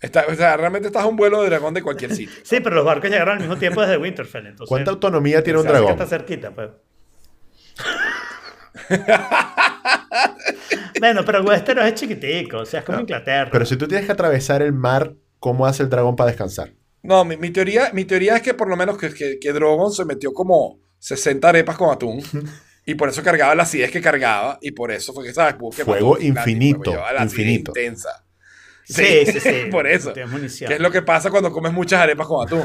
Está- o sea, realmente estás a un vuelo de dragón de cualquier <laughs> sitio. Sí, pero los barcos llegaron al mismo tiempo desde Winterfell. Entonces, ¿Cuánta autonomía tiene un hace que dragón? está cerquita, pues. <laughs> bueno, pero Westeros es chiquitico, o sea, es como Inglaterra. Pero si tú tienes que atravesar el mar, ¿cómo hace el dragón para descansar? No, mi, mi teoría, mi teoría es que por lo menos que, que, que Drogon se metió como 60 arepas con atún. Y por eso cargaba la acidez que cargaba. Y por eso fue que, ¿sabes? Fuego infinito, la acidez infinito. intensa. sí, sí, sí. <laughs> por eso. ¿Qué es lo que pasa cuando comes muchas arepas con atún?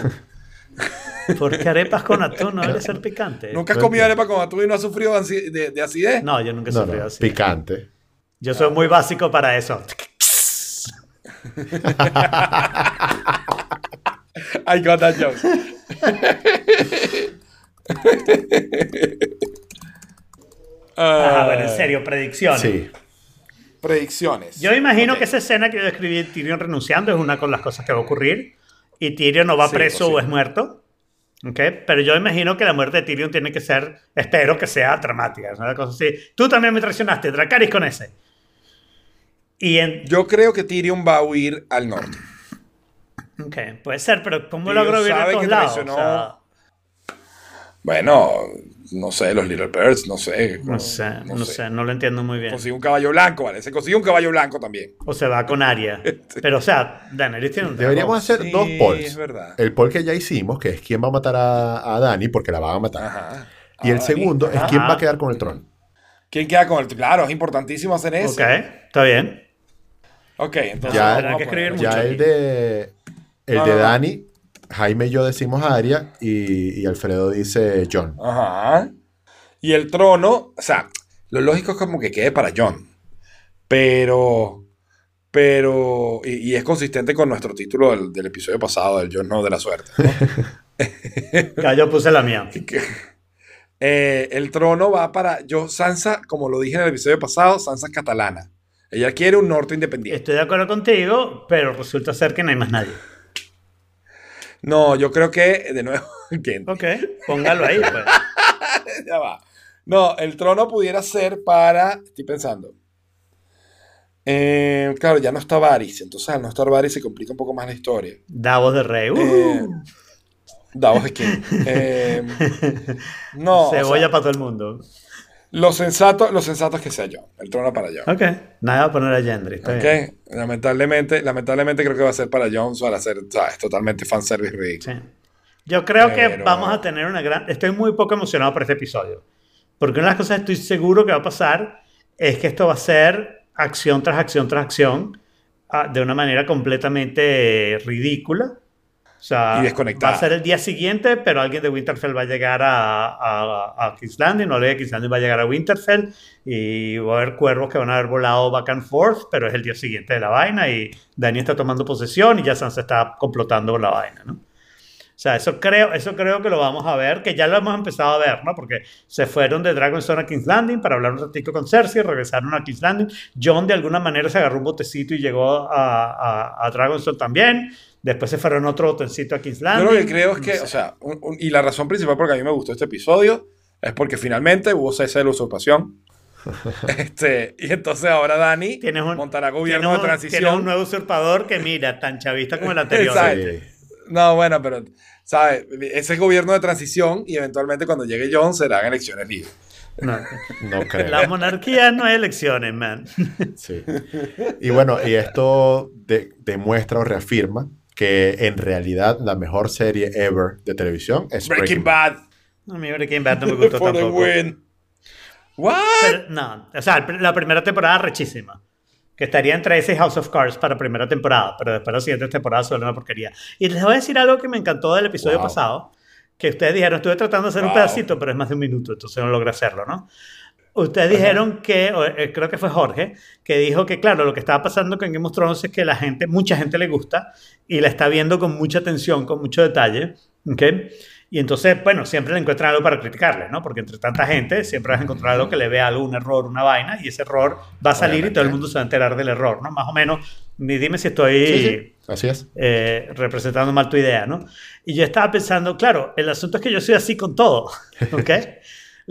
<laughs> Porque arepas con atún no debe ser picante. ¿Nunca has comido entiendo. arepa con atún y no has sufrido de, acidez? No, yo nunca he No, sufrido no, así. picante. Yo soy muy básico para eso. <laughs> I got that joke. Ajá, Ah, bueno, en serio, predicciones. Sí. Predicciones. Yo imagino que esa escena que yo describí de Tyrion renunciando es una con las cosas que va a ocurrir. Y Tyrion no va Sí, preso posible. o es muerto. ¿ok? Pero yo imagino que la muerte de Tyrion tiene que ser, espero que sea dramática. Una cosa así. Tú también me traicionaste, Dracarys con ese. Y en, Yo creo que Tyrion va a huir al norte. ok, puede ser, pero ¿cómo Tyrion logró huir a todos lados? O sea, Bueno, no sé, los Little Birds, no sé. no sé, no, sé. no lo entiendo muy bien. Consigue un caballo blanco, ¿vale? Se consigue un caballo blanco también. O se va con Arya. <laughs> Pero, o sea, Daenerys tiene un Deberíamos hacer Sí, dos polls. es verdad. El poll que ya hicimos, que es quién va a matar a, a Dani, porque la van a matar. Ajá. Y el Ah, segundo es quién va a quedar con el trono. ¿Quién queda con el Claro, es importantísimo hacer eso. Ok, está bien. Ok, entonces. Ya- vamos que escribir Ya mucho el aquí. de el No, de no, no. Dani, Jaime y yo decimos Aria y, y Alfredo dice John. Ajá. Y el trono, o sea, lo lógico es como que quede para John. Pero. Pero. Y, y es consistente con nuestro título del, del episodio pasado, del John No de la Suerte. ¿no? <laughs> Ya yo puse la mía. <laughs> Eh, el trono va para. Yo, Sansa, como lo dije en el episodio pasado, Sansa es catalana. Ella quiere un norte independiente. Estoy de acuerdo contigo, pero resulta ser que no hay más nadie. No, yo creo que, de nuevo, <laughs> Ok, póngalo ahí, pues. <laughs> ya va. No, el trono pudiera ser para. Estoy pensando. Eh, claro, ya no está Varys. Entonces, al no estar Varys se complica un poco más la historia. Davos de Rey. Uh, Eh, Davos es <laughs> king. Eh, no, o cebolla sea, para todo el mundo. Lo sensato, lo sensato es que sea yo. El trono para John. Ok, nada a poner a Gendry. Está bien. Ok, Lamentablemente, lamentablemente creo que va a ser para John para hacer, ¿sabes? Totalmente fanservice ridículo. Sí. Yo creo que Pero- vamos a tener una gran... Estoy muy poco emocionado por este episodio. Porque una de las cosas que estoy seguro que va a pasar es que esto va a ser acción tras acción tras acción ah, de una manera completamente ridícula. O sea, Y desconectada. va a ser el día siguiente, pero alguien de Winterfell va a llegar a, a, a King's Landing, no le de King's Landing va a llegar a Winterfell y va a haber cuervos que van a haber volado back and forth, pero es el día siguiente de la vaina y Dani está tomando posesión y ya Sansa está complotando la vaina, ¿no? O sea, eso creo, eso creo que lo vamos a ver, que ya lo hemos empezado a ver, ¿no? Porque se fueron de Dragonstone a King's Landing para hablar un ratito con Cersei, regresaron a King's Landing. John de alguna manera se agarró un botecito y llegó a, a, a Dragonstone también. Después se fueron otro botecito a King's Yo Landing. lo que creo es No que, sé. o sea, un- un- y la razón principal por la que a mí me gustó este episodio es porque finalmente hubo cese de la usurpación. <laughs> este, y entonces ahora Dani Tienes un, montará gobierno tienes de transición. tienes un nuevo usurpador que mira, tan chavista como el <laughs> anterior. Exacto. No, bueno, pero, ¿sabes? Ese es gobierno de transición y eventualmente cuando llegue John serán elecciones libres. No. No <laughs> creo. La monarquía no es elecciones, man. Sí. Y bueno, y esto de- demuestra o reafirma que en realidad la mejor serie ever de televisión es Breaking Bad. A mí Breaking Bad no me gustó <laughs> For the tampoco. win. What? Pero, no, o sea, la primera temporada rechísima. Que estaría entre ese House of Cards para primera temporada, pero después las siguientes temporadas son una porquería. Y les voy a decir algo que me encantó del episodio Wow. pasado, que ustedes dijeron, estuve tratando de hacer un Wow. pedacito, pero es más de un minuto, entonces no logré hacerlo, ¿no? Ustedes dijeron que, eh, creo que fue Jorge, que dijo que, claro, lo que estaba pasando con Game of Thrones es que la gente, mucha gente le gusta y la está viendo con mucha atención, con mucho detalle, ¿ok? Y entonces, bueno, siempre le encuentran algo para criticarle, ¿no? Porque entre tanta gente siempre vas a encontrar algo que le vea algún error, una vaina, y ese error va a salir y todo el mundo se va a enterar del error, ¿no? Más o menos, dime si estoy Sí, sí, así es. eh, representando mal tu idea, ¿no? Y yo estaba pensando, claro, el asunto es que yo soy así con todo, <laughs> ¿ok?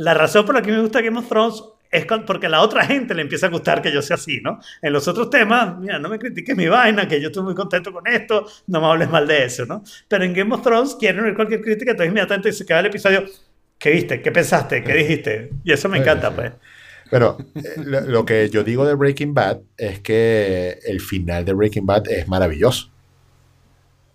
La razón por la que me gusta Game of Thrones es porque a la otra gente le empieza a gustar que yo sea así, ¿no? En los otros temas, mira, no me critiques mi vaina, que yo estoy muy contento con esto, no me hables mal de eso, ¿no? Pero en Game of Thrones quieren oír cualquier crítica, entonces inmediatamente se queda el episodio, ¿qué viste? ¿Qué pensaste? ¿Qué dijiste? Y eso me encanta, pues. Pero eh, lo que yo digo de Breaking Bad es que el final de Breaking Bad es maravilloso.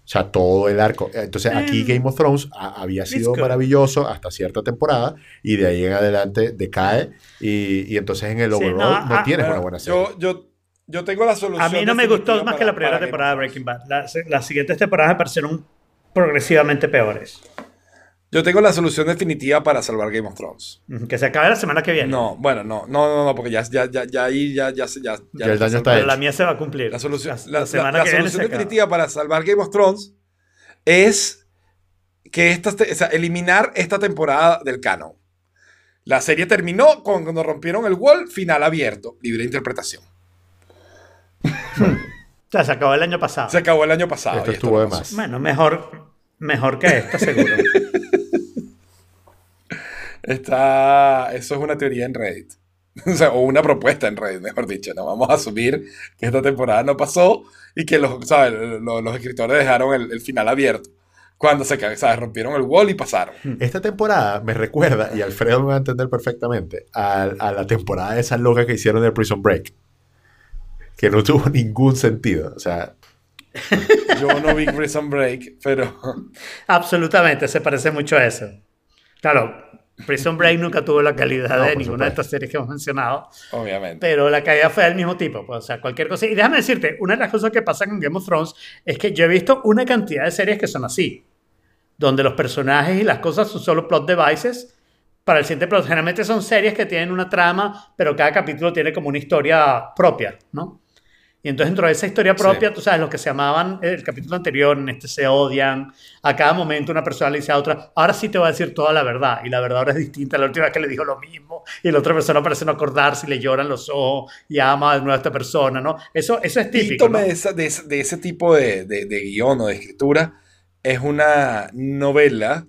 O sea, todo el arco. Entonces, aquí Eh, Game of Thrones a- había sido maravilloso hasta cierta temporada y de ahí en adelante decae y, y entonces en el Sí, overall no, no, ah, tienes Bueno, una buena serie. yo, yo, yo tengo la solución. A mí no me gustó más que para- la primera temporada de Breaking Bad. Las, las siguientes temporadas me parecieron progresivamente peores. Yo tengo la solución definitiva para salvar Game of Thrones. Que se acabe la semana que viene. No, bueno, no, no, no, no, porque ya, ya, ya, ya ahí ya, ya, se- ya, Ya el daño está Pero hecho. la mía se va a cumplir. La solución, La, la, la semana la- la que viene solución definitiva para salvar Game of Thrones es que esta, o sea, eliminar esta temporada del canon. La serie terminó con- cuando rompieron el wall, final abierto, libre interpretación. <laughs> O sea, se acabó el año pasado. Se acabó el año pasado. Esto y estuvo de más. Bueno, mejor, mejor que esta, seguro. <laughs> Está, eso es una teoría en Reddit. <laughs> O, sea, o una propuesta en Reddit, mejor dicho. No vamos a asumir que esta temporada no pasó y que los, ¿sabes? los, los escritores dejaron el, el final abierto. Cuando se ¿sabes? rompieron el wall y pasaron. Esta temporada me recuerda, y Alfredo me va a entender perfectamente, a, a la temporada esa loca que hicieron de Prison Break. Que no tuvo ningún sentido. O sea, <laughs> Yo no vi Prison Break, pero Absolutamente, se parece mucho a eso. Claro, Prison Break nunca tuvo la calidad No, de ninguna de estas series que hemos mencionado, obviamente. pero la caída fue del mismo tipo, pues, o sea, cualquier cosa. Y déjame decirte, una de las cosas que pasa con Game of Thrones es que yo he visto una cantidad de series que son así, donde los personajes y las cosas son solo plot devices para el siguiente plot. Generalmente son series que tienen una trama, pero cada capítulo tiene como una historia propia, ¿no? Y entonces dentro de esa historia propia, Sí. tú sabes, los que se amaban el capítulo anterior, en este se odian, a cada momento una persona le dice a otra, ahora sí te voy a decir toda la verdad, y la verdad ahora es distinta, la última vez que le dijo lo mismo, y la otra persona parece no acordarse y le lloran los ojos y ama de nuevo a esta persona, ¿no? Eso, eso es típico, ¿no? De, esa- de ese, de ese tipo de, de, de guion o de escritura es una novela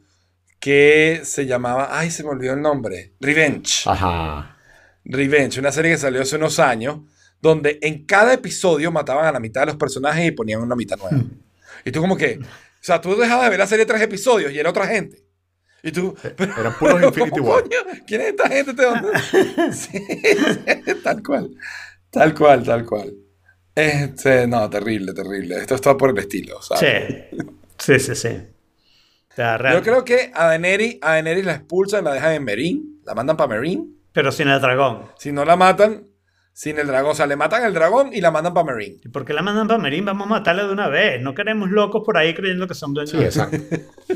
que se llamaba, ay, se me olvidó el nombre, Revenge. ajá. Revenge, una serie que salió hace unos años, donde en cada episodio mataban a la mitad de los personajes y ponían una mitad nueva. Y tú como que, o sea, tú dejabas de ver la serie tres episodios y era otra gente. Y tú, pero, Eran puros <laughs> pero, Infinity ¿cómo War. coño? ¿Quién es esta gente? ¿De dónde? <laughs> Sí, <laughs> tal cual. Tal cual, tal cual. Este, no, terrible, terrible. Esto está por el estilo, ¿sabes? Sí, sí, sí, sí. Yo creo que a Daenerys, a Daenerys la expulsan, la dejan en Merín, la mandan para Merín. Pero sin el dragón. Si no la matan, sin el dragón, o sea, le matan al dragón y la mandan para Merín. ¿Y por qué la mandan para Merín? Vamos a matarla de una vez. No queremos locos por ahí creyendo que son dueños. Sí, exacto.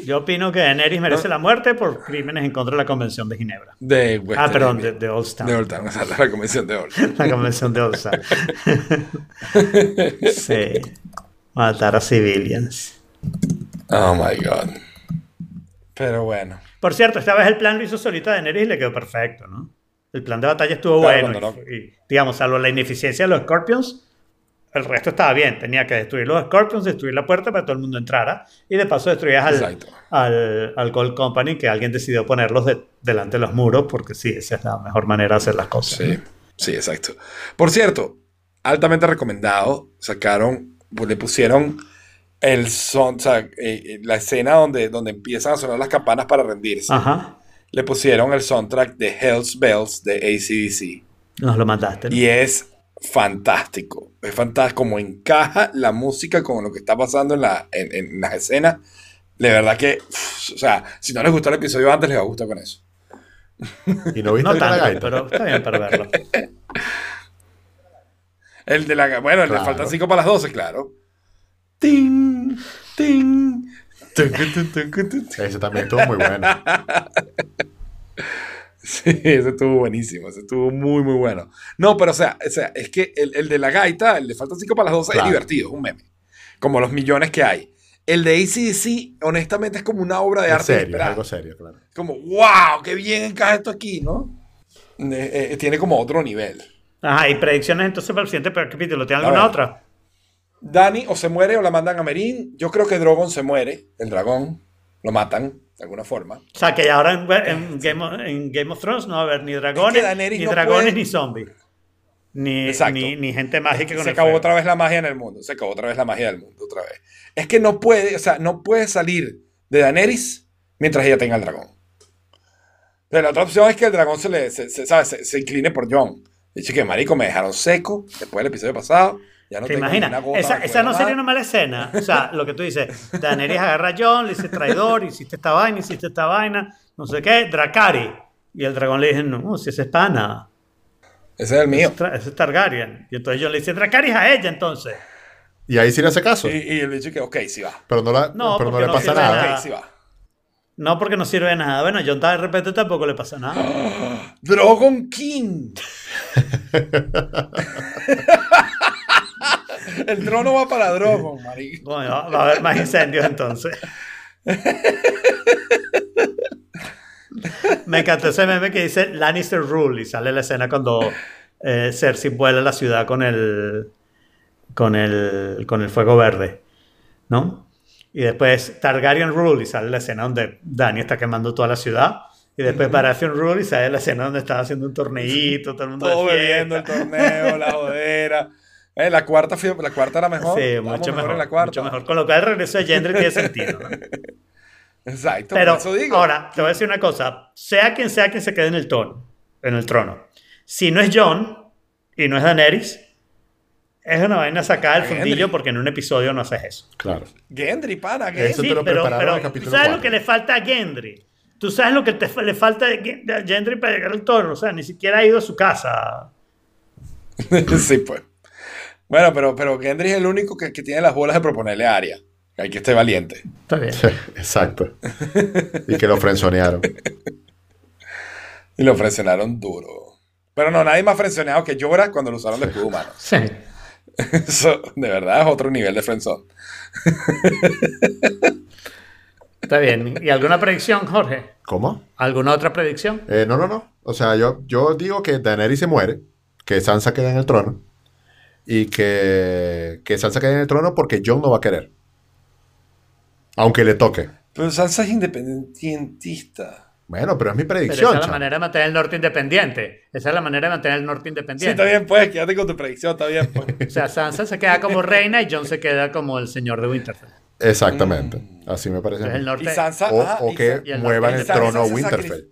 Yo opino que Daenerys merece la muerte por crímenes en contra de la Convención de Ginebra. De Westeros. Ah, perdón, de, de Old Town. De Old Town, <laughs> o sea, la convención de Old Town. La Convención de Old Town. <laughs> sí. Matar a civilians. Oh my god. Pero bueno. Por cierto, esta vez el plan lo hizo solita Daenerys y le quedó perfecto, ¿no? El plan de batalla estuvo Claro, bueno. cuando y- digamos, salvo la ineficiencia de los Scorpions, el resto estaba bien. Tenía que destruir los Scorpions, destruir la puerta para que todo el mundo entrara. Y de paso destruías al, al, al Gold Company, que alguien decidió ponerlos de- delante de los muros, porque sí, esa es la mejor manera de hacer las cosas. Sí, sí, exacto. Por cierto, altamente recomendado. Sacaron, pues, le pusieron el son, o sea, eh, eh, la escena donde, donde empiezan a sonar las campanas para rendirse. Ajá. Le pusieron el soundtrack de Hell's Bells de ACDC. Nos lo mandaste. ¿no? Y es fantástico. Es fantástico como encaja la música con lo que está pasando en, la, en, en las escenas. De verdad que, o sea, si no les gustó el episodio antes, les va a gustar con eso. <laughs> Y no viste No tanto, gaita. pero está bien para verlo. <laughs> El de la. Bueno, Claro. le faltan 5 para las 12, claro. Ting, ting. Ese también estuvo muy bueno. <laughs> Sí, ese estuvo buenísimo. Ese estuvo muy, muy bueno. No, pero o sea, o sea es que el, el de la gaita, el de faltan 5 para las 12, Claro. es divertido, es un meme. Como los millones que hay. El de ACDC, honestamente, es como una obra de arte. serio, es algo serio, claro. Como, wow, qué bien encaja esto aquí, ¿no? Eh, eh, tiene como otro nivel. Ajá, y predicciones entonces para el siguiente capítulo. ¿Tiene alguna otra? Dani o se muere o la mandan a Merín. Yo creo que Drogon se muere, el dragón. Lo matan, de alguna forma. O sea, que ahora en, en Game, of, en Game of Thrones no va a haber ni dragones, Es que ni no dragones, puede- ni zombies. Ni, ni, ni gente mágica con Se el acabó fuego. otra vez la magia en el mundo. Se acabó otra vez la magia del mundo, otra vez. Es que no puede, o sea, no puede salir de Daenerys mientras ella tenga el dragón. Pero la otra opción es que el dragón se le, se, se- ¿sabes? se, se incline por John. Dice que marico, me dejaron seco después del episodio pasado. Ya no ¿Te imaginas? gota, Esa, no sería una mala escena. O sea, lo que tú dices, Daenerys agarra a John, le dice traidor, hiciste esta vaina, hiciste esta vaina, no sé qué, Dracari. Y el dragón le dice, no, si ese es pana, Ese es el mío. ese es Targaryen. Y entonces John le dice, Dracari es a ella entonces. Y ahí sí le hace caso. Y, y él dice que, ok, sí va. Pero no, la, No, pero no le no pasa nada. nada. Ok, sí va. No porque no sirve de nada. Bueno, John de repente tampoco le pasa nada. <gasps> Drogon King. <laughs> el trono va para Drogon, marico. Bueno, va a haber más incendios entonces. Me encantó ese meme que dice Lannister Rule y sale la escena cuando eh, Cersei vuela a la ciudad con el, con el, con el fuego verde, ¿no? Y después Targaryen Rule y sale la escena donde Dany está quemando toda la ciudad. Y después Baratheon Rule y sale la escena donde estaba haciendo un torneíto, todo el mundo Todo bebiendo el torneo, la <laughs> jodera. Eh, la cuarta la cuarta era mejor. Sí, mucho mejor, en la cuarta. mucho mejor. Con lo cual el regreso de Gendry tiene sentido. ¿no? <laughs> Exacto, Pero por eso digo. ahora, te voy a decir una cosa. Sea quien sea quien se quede en el trono, en el trono. Si no es John y no es Daenerys, es una vaina sacada del fundillo porque en un episodio no haces eso. Claro. Gendry, pana, Eso te lo pero, prepararon pero en el capítulo tú sabes lo que le falta a Gendry. Tú sabes lo que te le falta a Gendry para llegar al trono. O sea, ni siquiera ha ido a su casa. <laughs> sí, pues. Bueno, pero, pero Gendry es el único que, que tiene las bolas de proponerle a Arya. Hay que estar valiente. Está bien. Exacto. Y que lo frenzonearon. <laughs> Y lo frencionaron duro. Pero no, nadie más frencionado que Llora cuando lo usaron de escudo humano. Sí. <laughs> Eso, de verdad, es otro nivel de frenzón. <laughs> Está bien. ¿Y alguna predicción, Jorge? ¿Cómo? ¿Alguna otra predicción? Eh, no, no, no. O sea, yo, yo digo que Daenerys se muere, que Sansa queda en el trono y que, que Sansa queda en el trono porque Jon no va a querer. Aunque le toque. Pero Sansa es independentista. Bueno, pero es mi Pero predicción. esa es la manera de mantener el norte independiente. Esa es la manera de mantener el norte Sí, independiente. está bien, pues, quédate con tu predicción, está bien, pues. <laughs> O sea, Sansa se queda como reina y Jon se queda como el señor de Winterfell. Exactamente. Así me parece. el. Y. Sansa. O, ajá, o y que Sa- y el muevan el trono a Winterfell.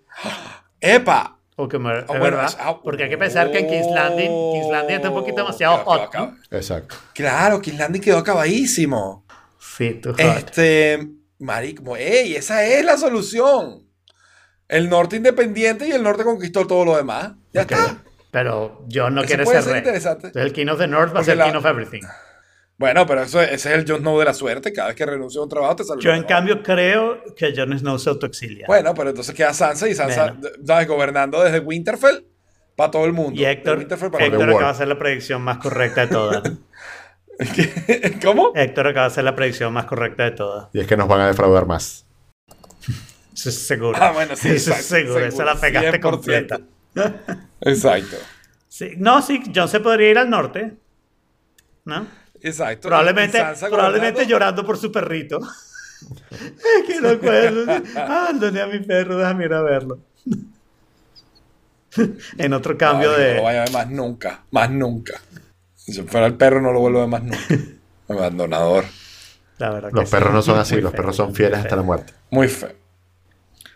¡Epa! Porque, es Ah, bueno, verdad. es- porque hay que pensar que en King's Landing, King's Landing está un poquito demasiado hot. Exacto. Claro, King's Landing quedó acabadísimo. Sí, tú. Este, marico, ey, esa es la solución. El norte independiente y el norte conquistó todo lo demás. Ya está. Pero Jon no Eso quiere puede ser ser rey. interesante. Entonces el King of the North va a ser la- King of Everything. Bueno, pero eso, ese es el Jon Snow de la suerte. Cada vez que renuncia a un trabajo te sale Yo en cambio creo que Jon Snow se autoexilia. Bueno, pero entonces queda Sansa y Sansa, Bueno. ¿sabes? Gobernando desde Winterfell para todo el mundo. y Héctor, Winterfell para Héctor acaba de hacer la predicción más correcta de todas. <laughs> ¿Cómo? Héctor acaba de hacer la predicción más correcta de todas. Y es que nos van a defraudar más. Eso es seguro. Ah, bueno, sí, Eso es exacto, seguro. Esa la pegaste 100%. completa. Exacto. Sí. No, sí, Jon se podría ir al norte. ¿No? Exacto. Probablemente, probablemente llorando por su perrito. es que no puedo. Abandoné a mi perro, déjame ir a verlo. <laughs> en otro cambio Ay, No lo de. vaya a ver más nunca. Más nunca. Si fuera el perro, no lo vuelvo a ver más nunca. <laughs> Abandonador. La verdad que Los sí. perros no son Muy así, los feo, perros son fieles feo. hasta la muerte. Muy feo.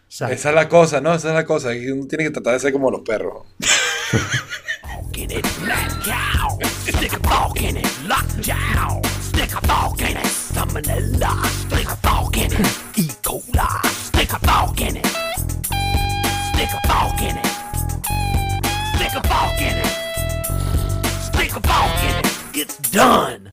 Exacto. Esa es la cosa, ¿no? Esa es la cosa. Uno tiene que tratar de ser como los perros. <laughs> fork in it, mad cow. Stick a fork in it, lockjaw. Stick a fork in it, salmonella. Stick a fork in it, <laughs> E. coli. Stick a fork in it. Stick a fork in it. Stick a fork in it. Stick a fork in it. It's done.